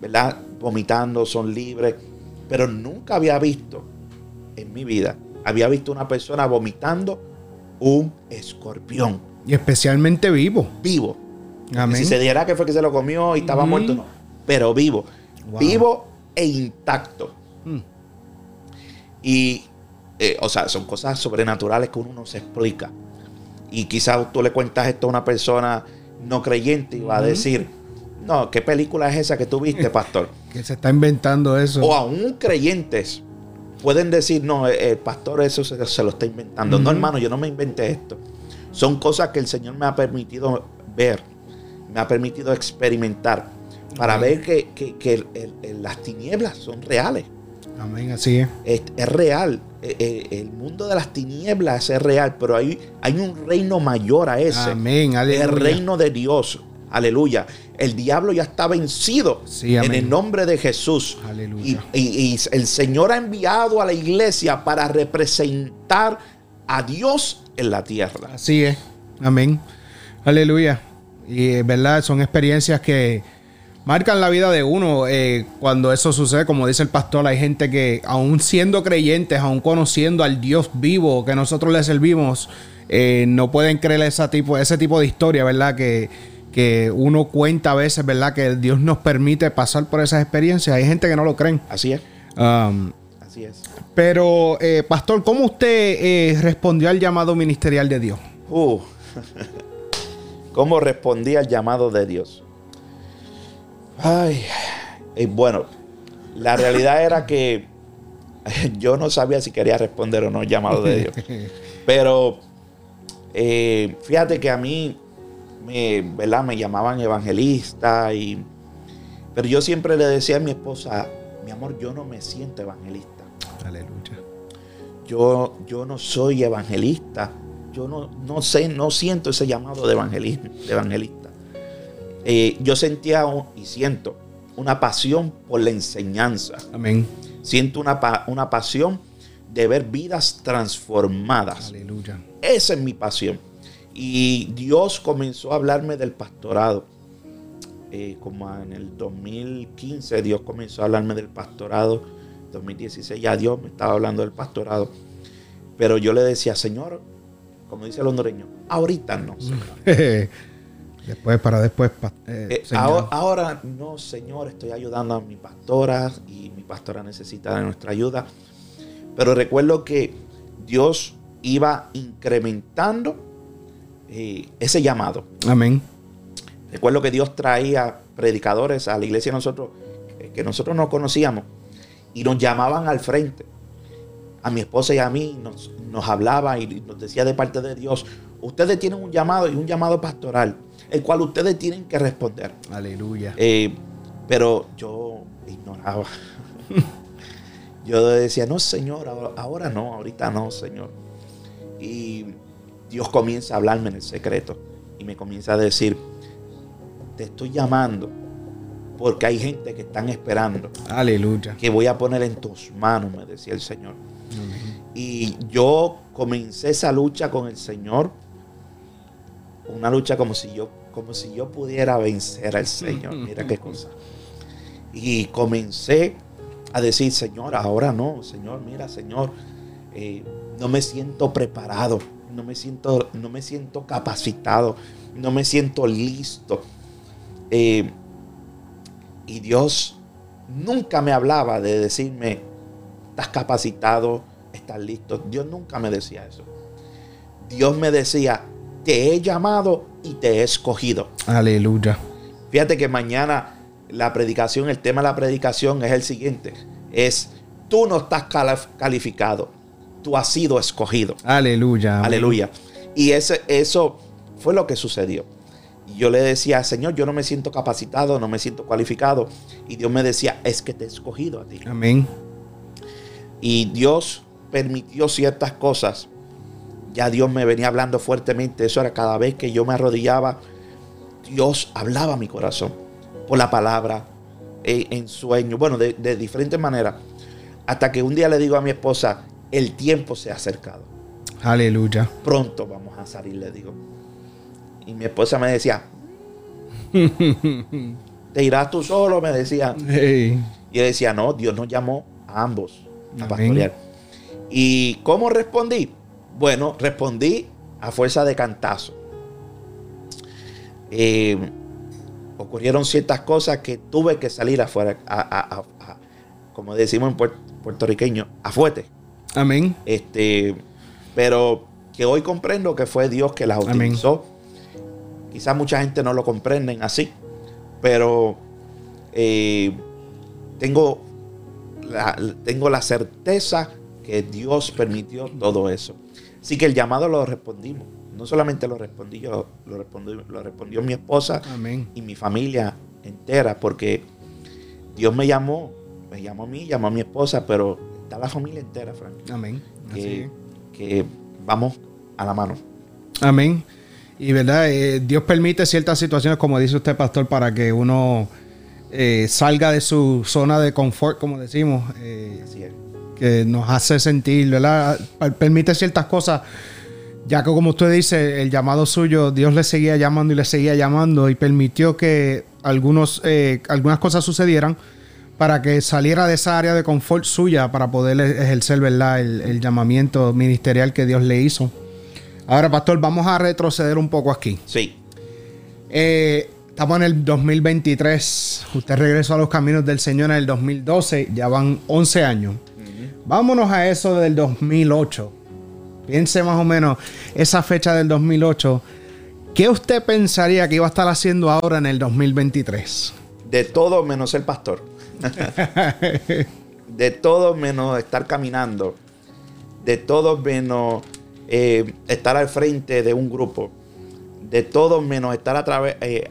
¿verdad? Vomitando, son libres. Pero nunca había visto en mi vida, había visto una persona vomitando un escorpión Y especialmente vivo. vivo. Amén. Si se diera que fue que se lo comió y estaba muerto, no. Pero vivo. Wow. Vivo e intacto. Mm. Y, eh, o sea, son cosas sobrenaturales que uno no se explica. Y quizás tú le cuentas esto a una persona no creyente y va a decir, no, ¿qué película es esa que tú viste, pastor? Que se está inventando eso. o aún creyentes pueden decir, no, eh, el pastor eso se, se lo está inventando. No, hermano, yo no me inventé esto. Son cosas que el Señor me ha permitido ver, me ha permitido experimentar, para ver que, que- que el- el- el- las tinieblas son reales. Amén, así es. Es, es real. Eh, eh, El mundo de las tinieblas es real, pero hay, hay un reino mayor a ese. Amén, aleluya. El reino de Dios. Aleluya. El diablo ya está vencido Sí, en el nombre de Jesús. Aleluya. Y, y- y el Señor ha enviado a la iglesia para representar a Dios en la tierra. Así es. Amén. Aleluya. Y es verdad, son experiencias que marcan la vida de uno. eh, cuando eso sucede, como dice el pastor, hay gente que, aún siendo creyentes, aún conociendo al Dios vivo que nosotros le servimos, eh, no pueden creer ese tipo, ese tipo de historia, ¿verdad? Que, que uno cuenta a veces, ¿verdad? Que Dios nos permite pasar por esas experiencias. Hay gente que no lo creen. Así es. Um, Así es. pero, eh, pastor, ¿cómo usted eh, respondió al llamado ministerial de Dios? Uh. ¿Cómo respondí al llamado de Dios? Ay, bueno, la realidad era que yo no sabía si quería responder o no al llamado de Dios. Pero eh, fíjate que a mí me, ¿verdad? me llamaban evangelista y pero yo siempre le decía a mi esposa, mi amor, yo no me siento evangelista. Aleluya. Yo, yo no soy evangelista. Yo no, no sé, no siento ese llamado de evangelismo, de evangelista. Eh, yo sentía un- y siento una pasión por la enseñanza. Amén. Siento una, una pasión de ver vidas transformadas. Aleluya. Esa es mi pasión. Y Dios comenzó a hablarme del pastorado. Eh, como en el 2015 Dios comenzó a hablarme del pastorado. 2016 ya Dios me estaba hablando del pastorado. Pero yo le decía, Señor, como dice el hondureño, ahorita no, Señor. después, para después. Eh, eh, ahora, ahora, no, Señor, estoy ayudando a mi pastora y mi pastora necesita de nuestra ayuda. Pero recuerdo que Dios iba incrementando ese llamado. Amén. Recuerdo que Dios traía predicadores a la iglesia nosotros que nosotros no conocíamos y nos llamaban al frente. A mi esposa y a mí nos, nos hablaba y nos decía de parte de Dios, ustedes tienen un llamado y un llamado pastoral, el cual ustedes tienen que responder. Aleluya. Eh, pero yo ignoraba. yo decía, no, Señor, ahora no, ahorita no, Señor. Y Dios comienza a hablarme en el secreto y me comienza a decir, te estoy llamando porque hay gente que están esperando. Aleluya. Que voy a poner en tus manos, me decía el Señor. Y yo comencé esa lucha con el Señor. Una lucha como si yo, como si yo pudiera vencer al Señor. Mira qué cosa. Y comencé a decir, Señor, ahora no, Señor, mira, Señor, eh, no me siento preparado, no me siento, no me siento capacitado, no me siento listo. Eh, y Dios nunca me hablaba de decirme, estás capacitado, estás listo. Dios nunca me decía eso. Dios me decía, te he llamado y te he escogido. Aleluya. Fíjate que mañana la predicación, el tema de la predicación es el siguiente. Es, tú no estás calificado, tú has sido escogido. Aleluya. Aleluya. Y ese, eso fue lo que sucedió. Y yo le decía, Señor, yo no me siento capacitado, no me siento cualificado. Y Dios me decía, es que te he escogido a ti. Amén. Y Dios permitió ciertas cosas. Ya Dios me venía hablando fuertemente. Eso era cada vez que yo me arrodillaba. Dios hablaba a mi corazón. Por la palabra, en, sueño. Bueno, de, de diferentes maneras. Hasta que un día le digo a mi esposa, el tiempo se ha acercado. Aleluya. Pronto vamos a salir, le digo. Y mi esposa me decía, te irás tú solo, me decía. Y yo decía, no, Dios nos llamó a ambos a pastorear. ¿Y cómo respondí? Bueno, respondí a fuerza de cantazo. Eh, ocurrieron ciertas cosas que tuve que salir afuera, como decimos en puertorriqueño, a fuerte. Amén. Este, pero que hoy comprendo que fue Dios que las utilizó. Quizás mucha gente no lo comprenden así, pero eh, tengo, la, tengo la certeza que Dios permitió todo eso. Así que el llamado lo respondimos. No solamente lo respondí yo, lo respondió, lo respondió mi esposa y mi familia entera, porque Dios me llamó, me llamó a mí, llamó a mi esposa, pero está la familia entera, Frank. Amén. Que, vamos a la mano. Amén. Y verdad, eh, Dios permite ciertas situaciones, como dice usted, pastor, para que uno eh, salga de su zona de confort, como decimos. Eh, que nos hace sentir, ¿verdad? Permite ciertas cosas, ya que como usted dice, el llamado suyo, Dios le seguía llamando y le seguía llamando y permitió que algunos, algunas cosas sucedieran para que saliera de esa área de confort suya para poder ejercer ¿verdad? El, llamamiento ministerial que Dios le hizo. Ahora, pastor, vamos a retroceder un poco aquí. Sí. Eh, estamos en el 2023. Usted regresó a los caminos del Señor en el 2012. Ya van 11 años. Vámonos a eso del 2008. Piense más o menos esa fecha del 2008. ¿Qué usted pensaría que iba a estar haciendo ahora en el 2023? De todo menos el pastor. de todo menos estar caminando, de todo menos eh, estar al frente de un grupo, de todo menos estar a través, eh,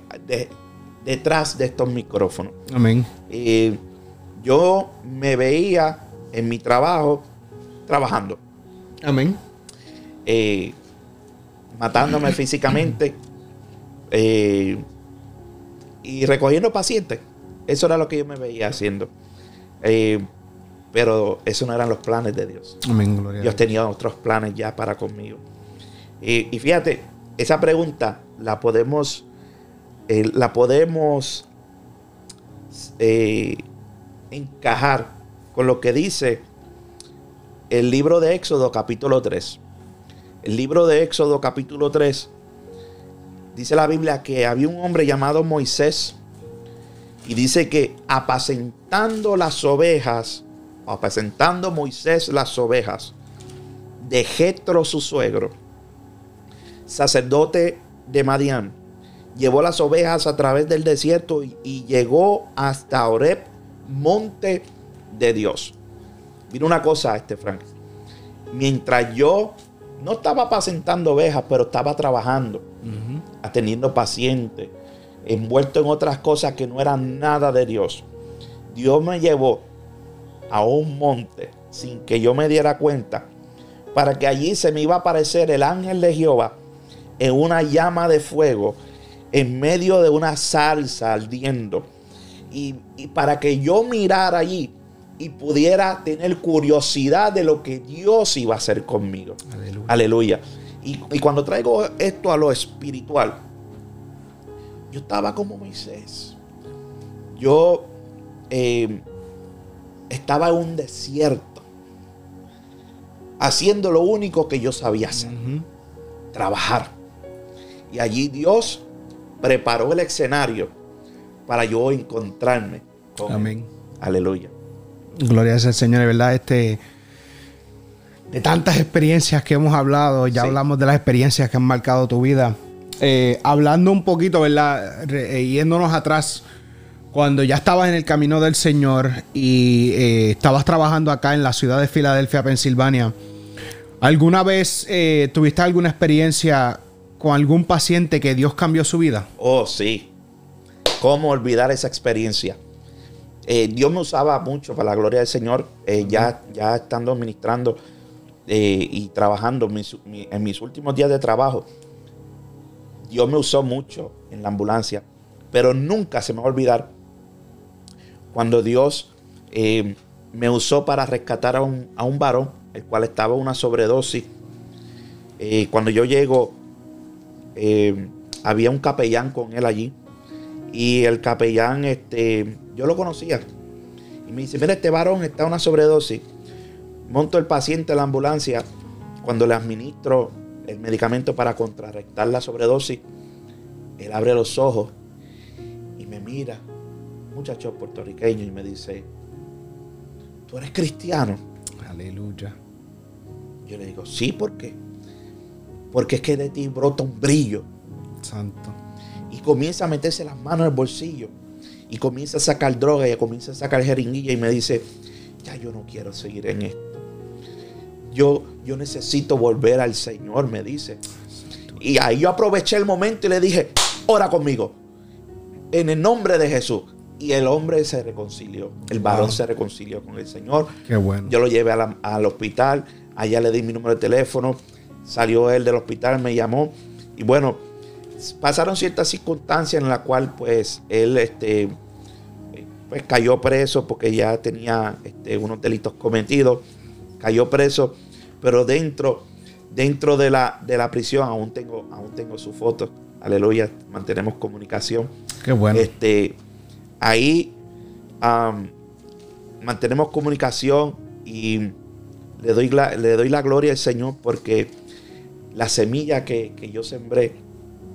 detrás de estos micrófonos. Amén. Y yo me veía en mi trabajo trabajando. Amén. Eh, matándome físicamente y recogiendo pacientes. Eso era lo que yo me veía haciendo. Eh, Pero eso no eran los planes de Dios. Amén, gloria Dios Dios. tenía otros planes ya para conmigo. Y, y fíjate, esa pregunta la podemos, eh, la podemos eh, encajar con lo que dice el libro de Éxodo capítulo 3. El libro de Éxodo capítulo 3 dice la Biblia que había un hombre llamado Moisés y dice que apacentando las ovejas, apacentando Moisés las ovejas de Jetro su suegro, sacerdote de Madián, llevó las ovejas a través del desierto y, y llegó hasta Oreb, monte de Dios. Mira una cosa, este Frank. Mientras yo no estaba apacentando ovejas, pero estaba trabajando, atendiendo pacientes, envuelto en otras cosas que no eran nada de Dios. Dios me llevó a un monte sin que yo me diera cuenta, para que allí se me iba a aparecer el ángel de Jehová en una llama de fuego, en medio de una salsa ardiendo. Y, y para que yo mirara allí y pudiera tener curiosidad de lo que Dios iba a hacer conmigo. Aleluya. Aleluya. Y, y cuando traigo esto a lo espiritual, yo estaba como Moisés. Yo eh, estaba en un desierto, haciendo lo único que yo sabía hacer, trabajar. Y allí Dios preparó el escenario para yo encontrarme con Él. Amén. Aleluya. Gloria al Señor, de verdad, este. De tantas experiencias que hemos hablado, ya Sí. hablamos de las experiencias que han marcado tu vida. Eh, hablando un poquito, ¿verdad? Re- eh, yéndonos atrás, cuando ya estabas en el camino del Señor y eh, estabas trabajando acá en la ciudad de Filadelfia, Pensilvania, ¿alguna vez eh, tuviste alguna experiencia con algún paciente que Dios cambió su vida? Oh, sí. ¿Cómo olvidar esa experiencia? Eh, Dios me usaba mucho para la gloria del Señor, eh, ya, ya estando ministrando eh, y trabajando mis- mi- en mis últimos días de trabajo. Dios me usó mucho en la ambulancia, pero nunca se me va a olvidar cuando Dios eh, me usó para rescatar a un, a un varón, el cual estaba una sobredosis. Eh, cuando yo llego, eh, había un capellán con él allí. Y el capellán, este, yo lo conocía. Y me dice, mira, este varón está una sobredosis. Monto el paciente en la ambulancia. Cuando le administro el medicamento para contrarrestar la sobredosis, él abre los ojos y me mira, muchacho puertorriqueño, y me dice, ¿tú eres cristiano? Aleluya. Yo le digo, sí, ¿por qué? Porque es que de ti brota un brillo Santo. y comienza a meterse las manos en el bolsillo y comienza a sacar droga y comienza a sacar jeringuilla y me dice, ya yo no quiero seguir en esto. Yo, yo necesito volver al Señor, me dice. Y ahí yo aproveché el momento y le dije, ora conmigo, en el nombre de Jesús. Y el hombre se reconcilió, el varón Wow. se reconcilió con el Señor. Qué bueno. Yo lo llevé a la- al hospital, allá le di mi número de teléfono, salió él del hospital, me llamó y bueno, pasaron ciertas circunstancias en las cuales pues él este, pues cayó preso porque ya tenía este, unos delitos cometidos, cayó preso, pero dentro, dentro de la, de la prisión aún tengo, aún tengo su foto, aleluya, mantenemos comunicación. Qué bueno. Este, ahí mantenemos comunicación y le doy, la, le doy la gloria al Señor porque la semilla que, que yo sembré,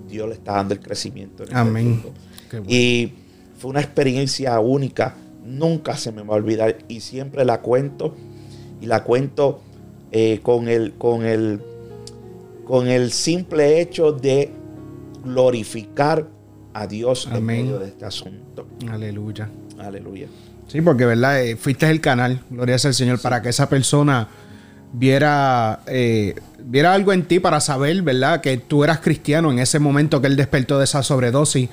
Dios le está dando el crecimiento. en este Amén. punto. Qué bueno. Y fue una experiencia única, nunca se me va a olvidar y siempre la cuento y la cuento eh, con, el, con, el, con el simple hecho de glorificar a Dios en medio de este asunto. Aleluya. Aleluya. Sí, porque verdad, Eh, fuiste el canal, gloria al Señor, para que esa persona viera, eh, viera algo en ti para saber, ¿verdad? Que tú eras cristiano en ese momento que él despertó de esa sobredosis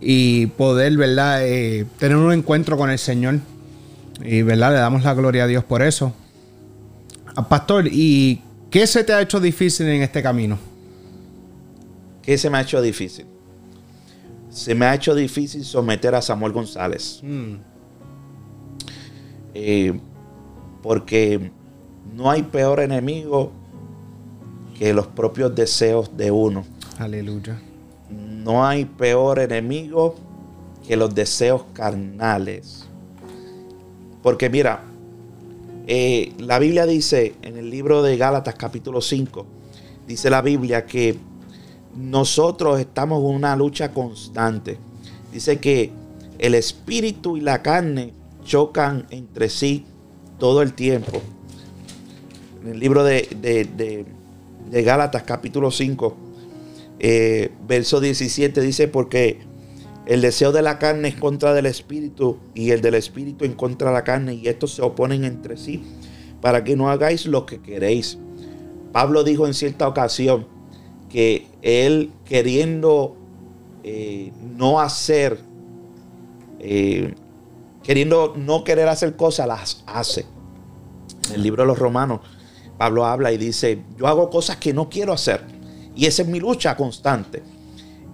y poder, ¿verdad? Eh, tener un encuentro con el Señor. Y, ¿verdad? Le damos la gloria a Dios por eso. Pastor, ¿y qué se te ha hecho difícil en este camino? ¿Qué se me ha hecho difícil? Se me ha hecho difícil someter a Samuel González. Eh, Porque no hay peor enemigo que los propios deseos de uno. Aleluya. No hay peor enemigo que los deseos carnales. Porque mira, eh, la Biblia dice en el libro de Gálatas capítulo 5, dice la Biblia que nosotros estamos en una lucha constante. Dice que el espíritu y la carne chocan entre sí todo el tiempo. En el libro de, de, Gálatas capítulo 5, eh, verso 17 dice, porque el deseo de la carne es contra del espíritu y el del espíritu en contra de la carne y estos se oponen entre sí para que no hagáis lo que queréis. Pablo dijo en cierta ocasión que él queriendo eh, no hacer, eh, queriendo no querer hacer cosas, las hace. En el libro de los romanos, Pablo habla y dice, yo hago cosas que no quiero hacer. Y esa es mi lucha constante.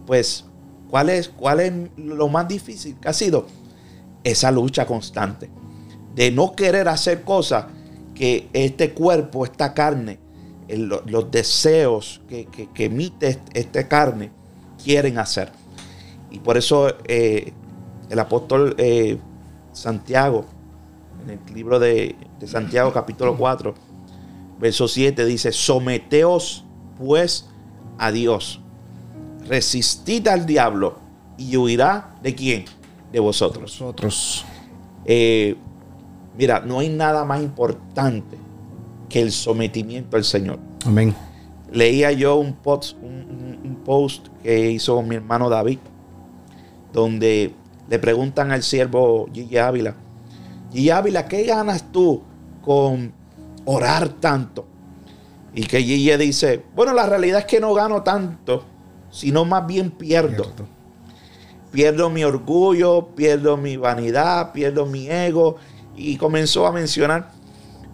Pues, ¿cuál es, cuál es lo más difícil que ha sido? Esa lucha constante. De no querer hacer cosas que este cuerpo, esta carne, los deseos que, emite esta carne quieren hacer. Y por eso eh, el apóstol eh, Santiago, en el libro de, de, Santiago capítulo 4, verso 7, dice, someteos pues a Dios, resistid al diablo y huirá de quién? De vosotros. Vosotros. Eh, mira, no hay nada más importante que el sometimiento al Señor. Amén. Leía yo un post, un, post que hizo mi hermano David, donde le preguntan al siervo Gigi Ávila, Gigi Ávila, ¿qué ganas tú con orar tanto? Y que Gigi dice, bueno, la realidad es que no gano tanto, sino más bien pierdo. Pierdo mi orgullo, pierdo mi vanidad, pierdo mi ego. Y comenzó a mencionar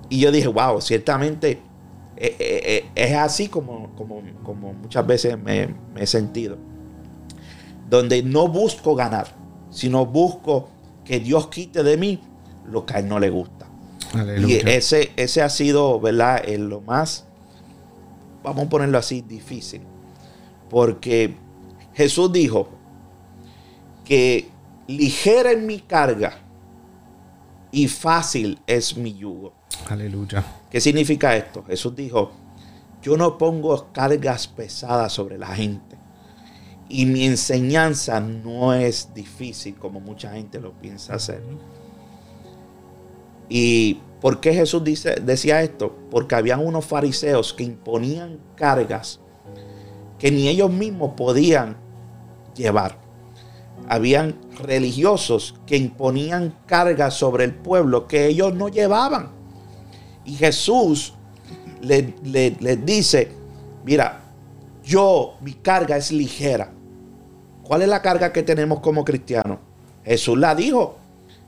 y yo dije, wow, ciertamente eh, eh, eh, es así como, como, muchas veces me, he sentido. Donde no busco ganar, sino busco que Dios quite de mí lo que a Él no le gusta. Y ese, ese ha sido, ¿verdad? lo más, vamos a ponerlo así, difícil. Porque Jesús dijo que ligera es mi carga y fácil es mi yugo. Aleluya. ¿Qué significa esto? Jesús dijo, yo no pongo cargas pesadas sobre la gente. Y mi enseñanza no es difícil como mucha gente lo piensa hacer. ¿Y por qué Jesús dice, decía esto? Porque habían unos fariseos que imponían cargas que ni ellos mismos podían llevar. Habían religiosos que imponían cargas sobre el pueblo que ellos no llevaban. Y Jesús les dice, mira, yo, mi carga es ligera. ¿Cuál es la carga que tenemos como cristianos? Jesús la dijo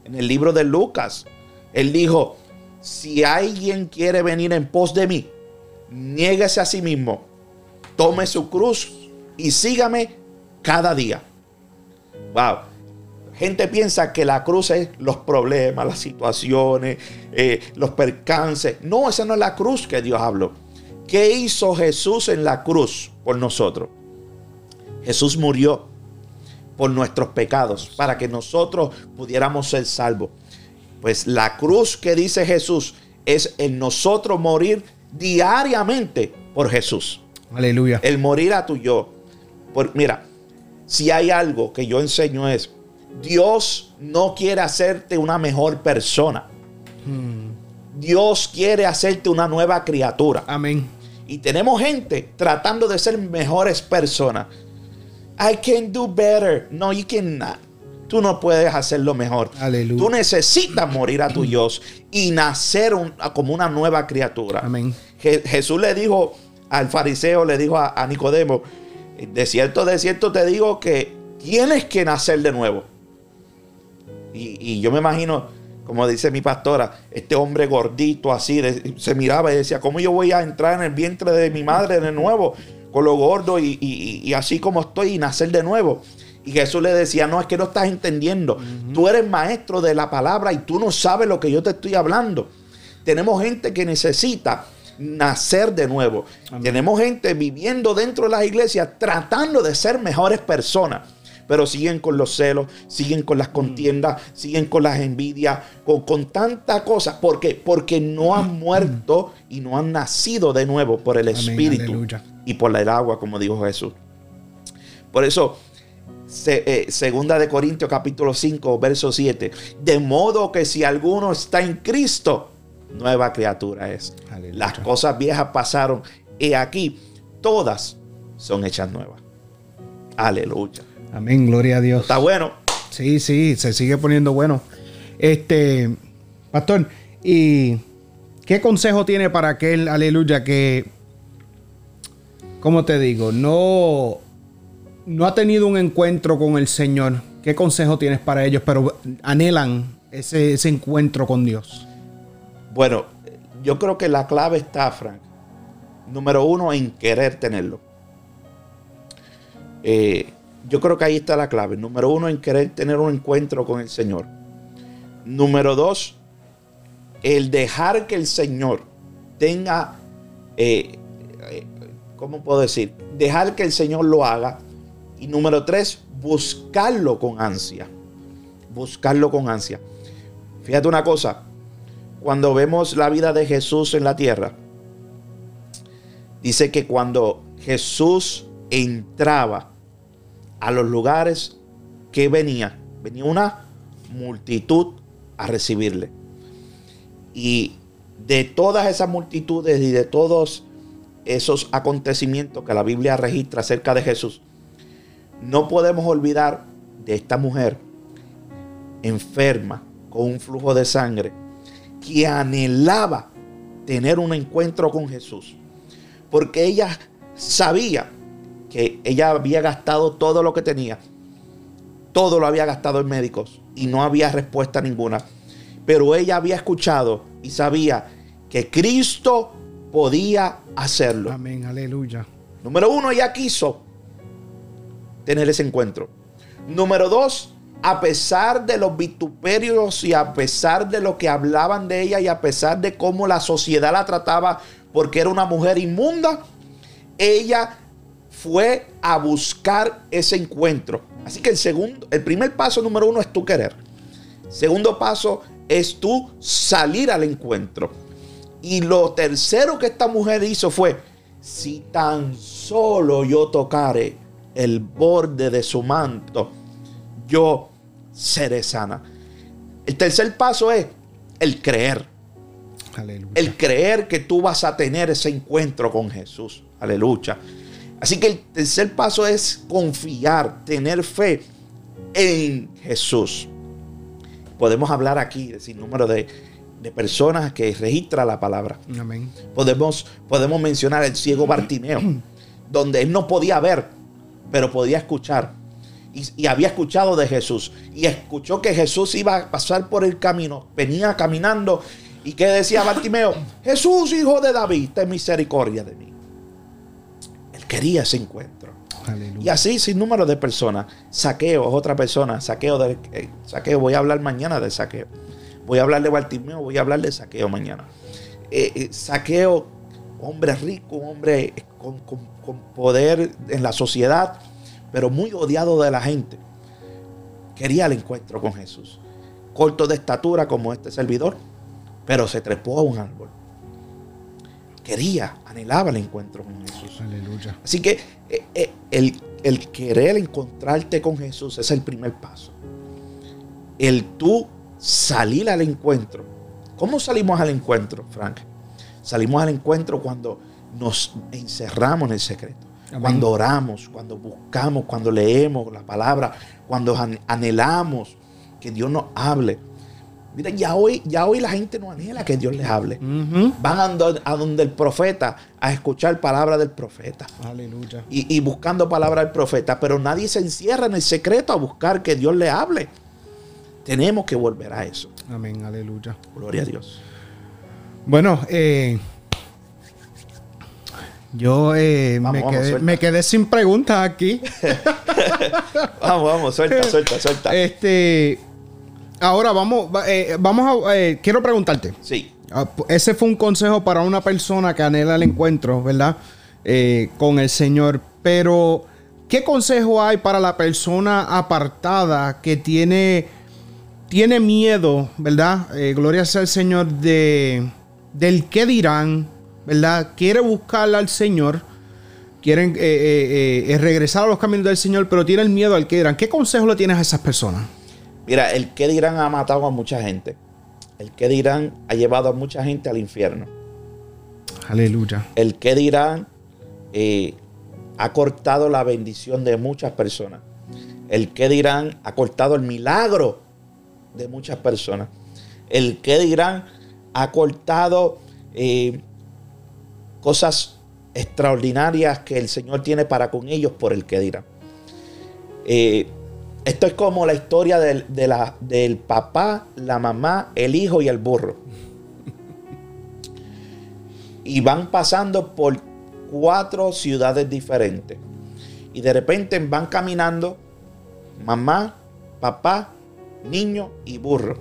en el libro de Lucas. Él dijo, si alguien quiere venir en pos de mí, niéguese a sí mismo, tome su cruz y sígame cada día. Wow. Gente piensa que la cruz es los problemas, las situaciones, eh, los percances. No, esa no es la cruz que Dios habló. ¿Qué hizo Jesús en la cruz por nosotros? Jesús murió por nuestros pecados para que nosotros pudiéramos ser salvos. Pues la cruz que dice Jesús es en nosotros morir diariamente por Jesús. Aleluya. El morir a tu yo. Por, mira, si hay algo que yo enseño es Dios no quiere hacerte una mejor persona. Dios quiere hacerte una nueva criatura. Amén. Y tenemos gente tratando de ser mejores personas. I can do better. No, you cannot. Tú no puedes hacerlo mejor. Aleluya. Tú necesitas morir a tu Dios y nacer como una nueva criatura. Amén. Jesús le dijo al fariseo, le dijo a, a Nicodemo, de cierto, de cierto te digo que tienes que nacer de nuevo. Y, yo me imagino, como dice mi pastora, este hombre gordito así, se miraba y decía, ¿cómo yo voy a entrar en el vientre de mi madre de nuevo? Con lo gordo y, así como estoy y nacer de nuevo. Y Jesús le decía, no, es que no estás entendiendo. Tú eres maestro de la palabra y tú no sabes lo que yo te estoy hablando. Tenemos gente que necesita nacer de nuevo. Tenemos gente viviendo dentro de las iglesias tratando de ser mejores personas. Pero siguen con los celos, siguen con las contiendas, siguen con las envidias, con, con tanta cosa. ¿Por qué? Porque no han muerto y no han nacido de nuevo por el Espíritu y por el agua, como dijo Jesús. Por eso, eh, segunda de Corintios capítulo 5, verso 7. De modo que si alguno está en Cristo, nueva criatura es. Las cosas viejas pasaron y aquí todas son hechas nuevas. Aleluya. Amén, gloria a Dios. Está bueno. Sí, sí, se sigue poniendo bueno. Este, pastor, ¿y qué consejo tiene para aquel, aleluya, que, ¿cómo te digo? No, no ha tenido un encuentro con el Señor. ¿Qué consejo tienes para ellos? Pero anhelan ese, ese encuentro con Dios. Bueno, yo creo que la clave está, Frank. Número uno, en querer tenerlo. Eh, yo creo que ahí está la clave. Número uno, en querer tener un encuentro con el Señor. Número dos, el dejar que el Señor tenga, eh, eh, ¿cómo puedo decir? Dejar que el Señor lo haga. Y número tres, buscarlo con ansia. Buscarlo con ansia. Fíjate una cosa, cuando vemos la vida de Jesús en la tierra, dice que cuando Jesús entraba a los lugares que venía, venía una multitud a recibirle. Y de todas esas multitudes y de todos esos acontecimientos que la Biblia registra acerca de Jesús, no podemos olvidar de esta mujer enferma con un flujo de sangre que anhelaba tener un encuentro con Jesús. Porque ella sabía que ella había gastado todo lo que tenía. Todo lo había gastado en médicos y no había respuesta ninguna. Pero ella había escuchado y sabía que Cristo podía hacerlo. Amén, aleluya. Número uno, ella quiso tener ese encuentro. Número dos, a pesar de los vituperios y a pesar de lo que hablaban de ella y a pesar de cómo la sociedad la trataba porque era una mujer inmunda, ella fue a buscar ese encuentro. Así que el segundo, el primer paso número uno es tu querer. Segundo paso es tú salir al encuentro. Y lo tercero que esta mujer hizo fue, si tan solo yo tocare el borde de su manto, yo seré sana. El tercer paso es el creer. Aleluya. El creer que tú vas a tener ese encuentro con Jesús. Aleluya. Así que el tercer paso es confiar, tener fe en Jesús. Podemos hablar aquí de sin número de, personas que registra la palabra. Amén. Podemos, podemos mencionar el ciego Bartimeo, donde él no podía ver, pero podía escuchar y, había escuchado de Jesús y escuchó que Jesús iba a pasar por el camino, venía caminando y que decía Bartimeo, Jesús hijo de David, ten misericordia de mí. Él quería ese encuentro. Y así sin número de personas. Saqueo es otra persona. Saqueo, de, eh, saqueo, voy a hablar mañana de saqueo. Voy a hablar de Bartimeo, voy a hablar de saqueo mañana. Eh, eh, saqueo, hombre rico, hombre con, con poder en la sociedad pero muy odiado de la gente, quería el encuentro con Jesús. Corto de estatura como este servidor, pero se trepó a un árbol. Quería, anhelaba el encuentro con Jesús. Aleluya. Así que eh, eh, el, el querer encontrarte con Jesús es el primer paso. El tú salir al encuentro. ¿Cómo salimos al encuentro, Frank? Salimos al encuentro cuando nos encerramos en el secreto. Cuando oramos, cuando buscamos, cuando leemos la palabra, cuando anhelamos que Dios nos hable. Mira, ya hoy, ya hoy la gente no anhela que Dios les hable. Van a, donde el profeta a escuchar palabra del profeta. Aleluya. Y, y, buscando palabra del profeta. Pero nadie se encierra en el secreto a buscar que Dios le hable. Tenemos que volver a eso. Amén, aleluya. Gloria a Dios. Bueno, eh, yo eh, me, quedé, sin preguntas aquí. vamos, vamos, suelta, suelta, suelta. Este, ahora vamos, eh, vamos a, eh, quiero preguntarte. Sí. Ah, ese fue un consejo para una persona que anhela el encuentro, ¿verdad? Con el Señor. Pero, ¿qué consejo hay para la persona apartada que tiene, tiene miedo, ¿verdad? Gloria sea al Señor de, del qué dirán, ¿verdad? Quiere buscar al Señor, quieren eh, regresar a los caminos del Señor, pero tiene el miedo al qué dirán. ¿Qué consejo le tienes a esas personas? Mira, el qué dirán ha matado a mucha gente. El que dirán ha llevado a mucha gente al infierno. Aleluya. El que dirán eh, ha cortado la bendición de muchas personas. El que dirán ha cortado el milagro de muchas personas. El que dirán ha cortado eh, cosas extraordinarias que el Señor tiene para con ellos por el que dirán. Eh, esto es como la historia del, del papá, la mamá, el hijo y el burro. Y van pasando por cuatro ciudades diferentes. Y de repente van caminando mamá, papá, niño y burro.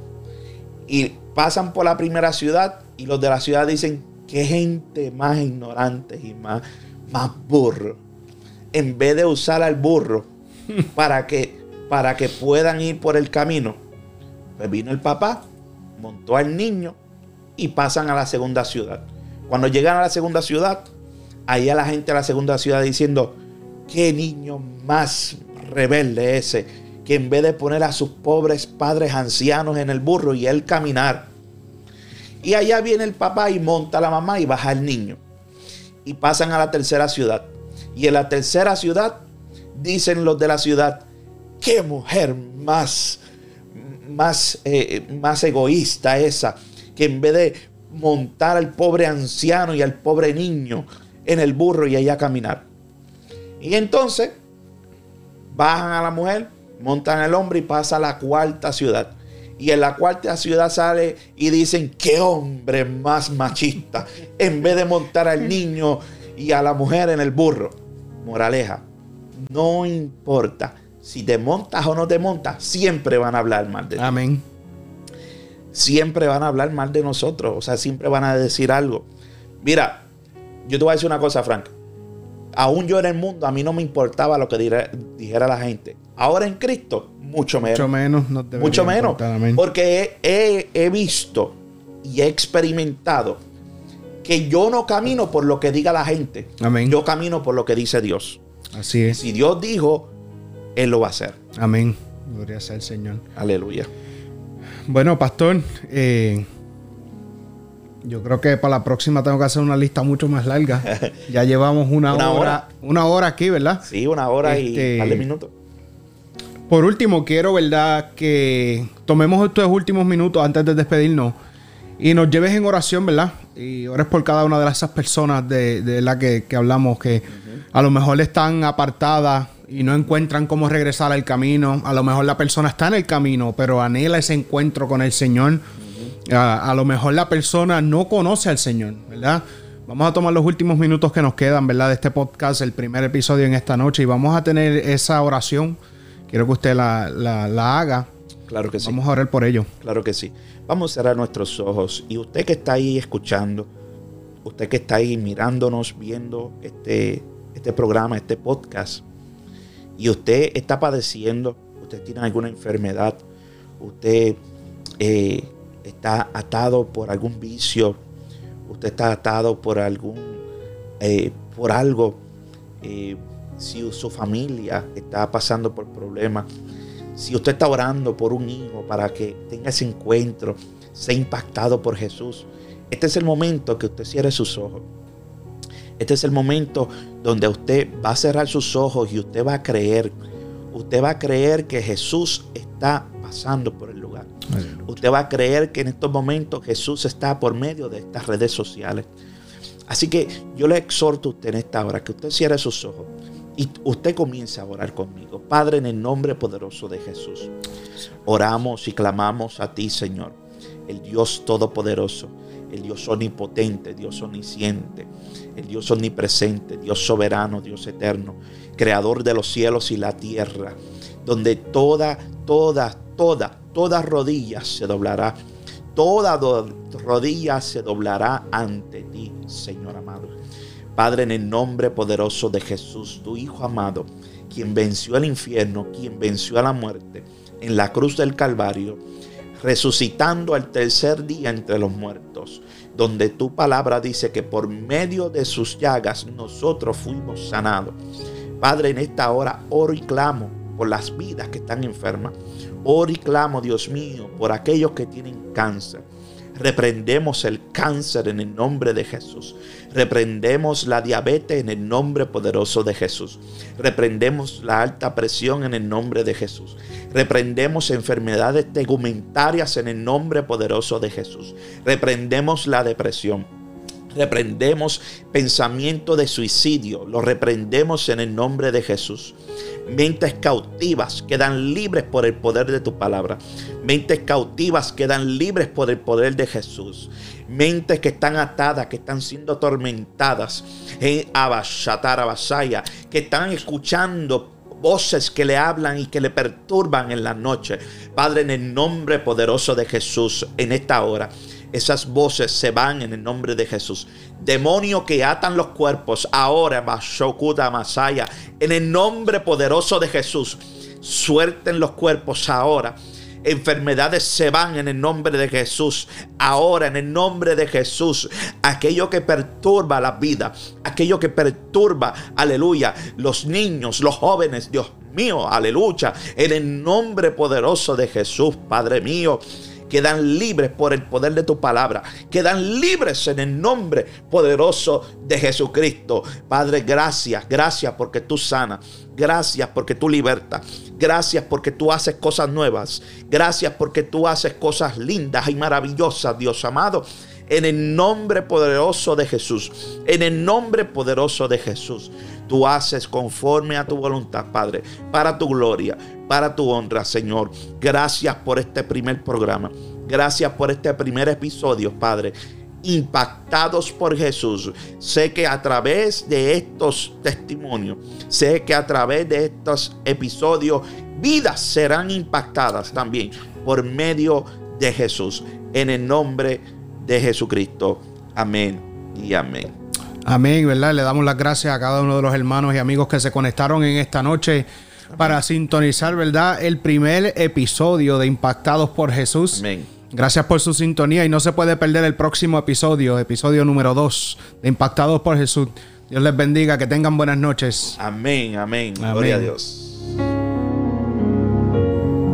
Y pasan por la primera ciudad y los de la ciudad dicen, qué gente más ignorante y más, más burro. En vez de usar al burro para que para que puedan ir por el camino. Pues vino el papá, montó al niño y pasan a la segunda ciudad. Cuando llegan a la segunda ciudad, ahí a la gente de la segunda ciudad diciendo, qué niño más rebelde ese, que en vez de poner a sus pobres padres ancianos en el burro y él caminar. Y allá viene el papá y monta a la mamá y baja el niño. Y pasan a la tercera ciudad. Y en la tercera ciudad dicen los de la ciudad, qué mujer más, más, eh, más egoísta esa, que en vez de montar al pobre anciano y al pobre niño en el burro y allá caminar. Y entonces bajan a la mujer, montan al hombre y pasa a la cuarta ciudad. Y en la cuarta ciudad sale y dicen, qué hombre más machista, en vez de montar al niño y a la mujer en el burro. Moraleja, no importa si te montas o no te montas, siempre van a hablar mal de ti. Amén. Siempre van a hablar mal de nosotros. O sea, siempre van a decir algo. Mira, yo te voy a decir una cosa, Frank. Aún yo en el mundo, a mí no me importaba lo que dijera la gente. Ahora en Cristo, mucho menos. Mucho menos. No mucho menos. Porque he, visto y he experimentado que yo no camino por lo que diga la gente. Amén. Yo camino por lo que dice Dios. Así es. si Dios dijo, él lo va a hacer. Amén. Gloria sea el Señor. Aleluya. Bueno, pastor, eh, yo creo que para la próxima tengo que hacer una lista mucho más larga. ya llevamos una, hora, una hora aquí, ¿verdad? Sí, una hora y un par de minutos. Por último, quiero, ¿verdad?, que tomemos estos últimos minutos antes de despedirnos y nos lleves en oración, ¿verdad? Y ores por cada una de esas personas de, la que, hablamos que a lo mejor están apartadas y no encuentran cómo regresar al camino. A lo mejor la persona está en el camino, pero anhela ese encuentro con el Señor. a, lo mejor la persona no conoce al Señor, ¿verdad? Vamos a tomar los últimos minutos que nos quedan, ¿verdad? De este podcast, el primer episodio en esta noche, y vamos a tener esa oración. Quiero que usted la, la haga. Claro que sí. Vamos a orar por ello. Claro que sí. Vamos a cerrar nuestros ojos. Y usted que está ahí escuchando, usted que está ahí mirándonos, viendo este, este programa, este podcast, y usted está padeciendo, usted tiene alguna enfermedad, usted eh, está atado por algún vicio, usted está atado por algún, eh, por algo, eh, si su familia está pasando por problemas, si usted está orando por un hijo para que tenga ese encuentro, sea impactado por Jesús, este es el momento que usted cierre sus ojos este es el momento donde usted va a cerrar sus ojos y usted va a creer. Usted va a creer que Jesús está pasando por el lugar. Usted va a creer que en estos momentos Jesús está por medio de estas redes sociales. Así que yo le exhorto a usted en esta hora que usted cierre sus ojos y usted comience a orar conmigo. Padre, en el nombre poderoso de Jesús, oramos y clamamos a ti, Señor, el Dios Todopoderoso, el Dios omnipotente, Dios omnisciente el Dios omnipresente, Dios soberano, Dios eterno, creador de los cielos y la tierra, donde toda, toda, toda, toda rodilla se doblará, toda rodilla se doblará ante ti, Señor amado. Padre, en el nombre poderoso de Jesús, tu Hijo amado, quien venció el infierno, quien venció a la muerte en la cruz del Calvario, resucitando al tercer día entre los muertos, donde tu palabra dice que por medio de sus llagas nosotros fuimos sanados. Padre, en esta hora oro y clamo por las vidas que están enfermas. Oro y clamo, Dios mío, por aquellos que tienen cáncer. Reprendemos el cáncer en el nombre de Jesús. Reprendemos la diabetes en el nombre poderoso de Jesús. Reprendemos la alta presión en el nombre de Jesús. Reprendemos enfermedades tegumentarias en el nombre poderoso de Jesús. Reprendemos la depresión. Reprendemos pensamiento de suicidio. Lo reprendemos en el nombre de Jesús. Mentes cautivas quedan libres por el poder de tu palabra. Mentes cautivas quedan libres por el poder de Jesús. Mentes que están atadas, que están siendo atormentadas en Abashatar, Abasaya, que están escuchando voces que le hablan y que le perturban en la noche. Padre, en el nombre poderoso de Jesús, en esta hora esas voces se van en el nombre de Jesús. Demonio que atan los cuerpos ahora, Mashokuta Masaya, en el nombre poderoso de Jesús. Suelten los cuerpos ahora. Enfermedades se van en el nombre de Jesús. Ahora en el nombre de Jesús. Aquello que perturba la vida. Aquello que perturba, aleluya, los niños, los jóvenes. Dios mío, aleluya. En el nombre poderoso de Jesús, Padre mío quedan libres por el poder de tu palabra, quedan libres en el nombre poderoso de Jesucristo. Padre, gracias, gracias porque tú sanas, gracias porque tú libertas, gracias porque tú haces cosas nuevas, gracias porque tú haces cosas lindas y maravillosas, Dios amado en el nombre poderoso de Jesús. En el nombre poderoso de Jesús. Tú haces conforme a tu voluntad, Padre, para tu gloria, para tu honra, Señor. Gracias por este primer programa. Gracias por este primer episodio, Padre. Impactados por Jesús. Sé que a través de estos testimonios, sé que a través de estos episodios, vidas serán impactadas también por medio de Jesús. En el nombre de Jesucristo. Amén y amén. Amén, ¿verdad? Le damos las gracias a cada uno de los hermanos y amigos que se conectaron en esta noche para sintonizar, ¿verdad? El primer episodio de Impactados por Jesús. Amén. Gracias por su sintonía y no se puede perder el próximo episodio, episodio número 2 de Impactados por Jesús. Dios les bendiga, que tengan buenas noches. Amén, amén. amén. Gloria a Dios.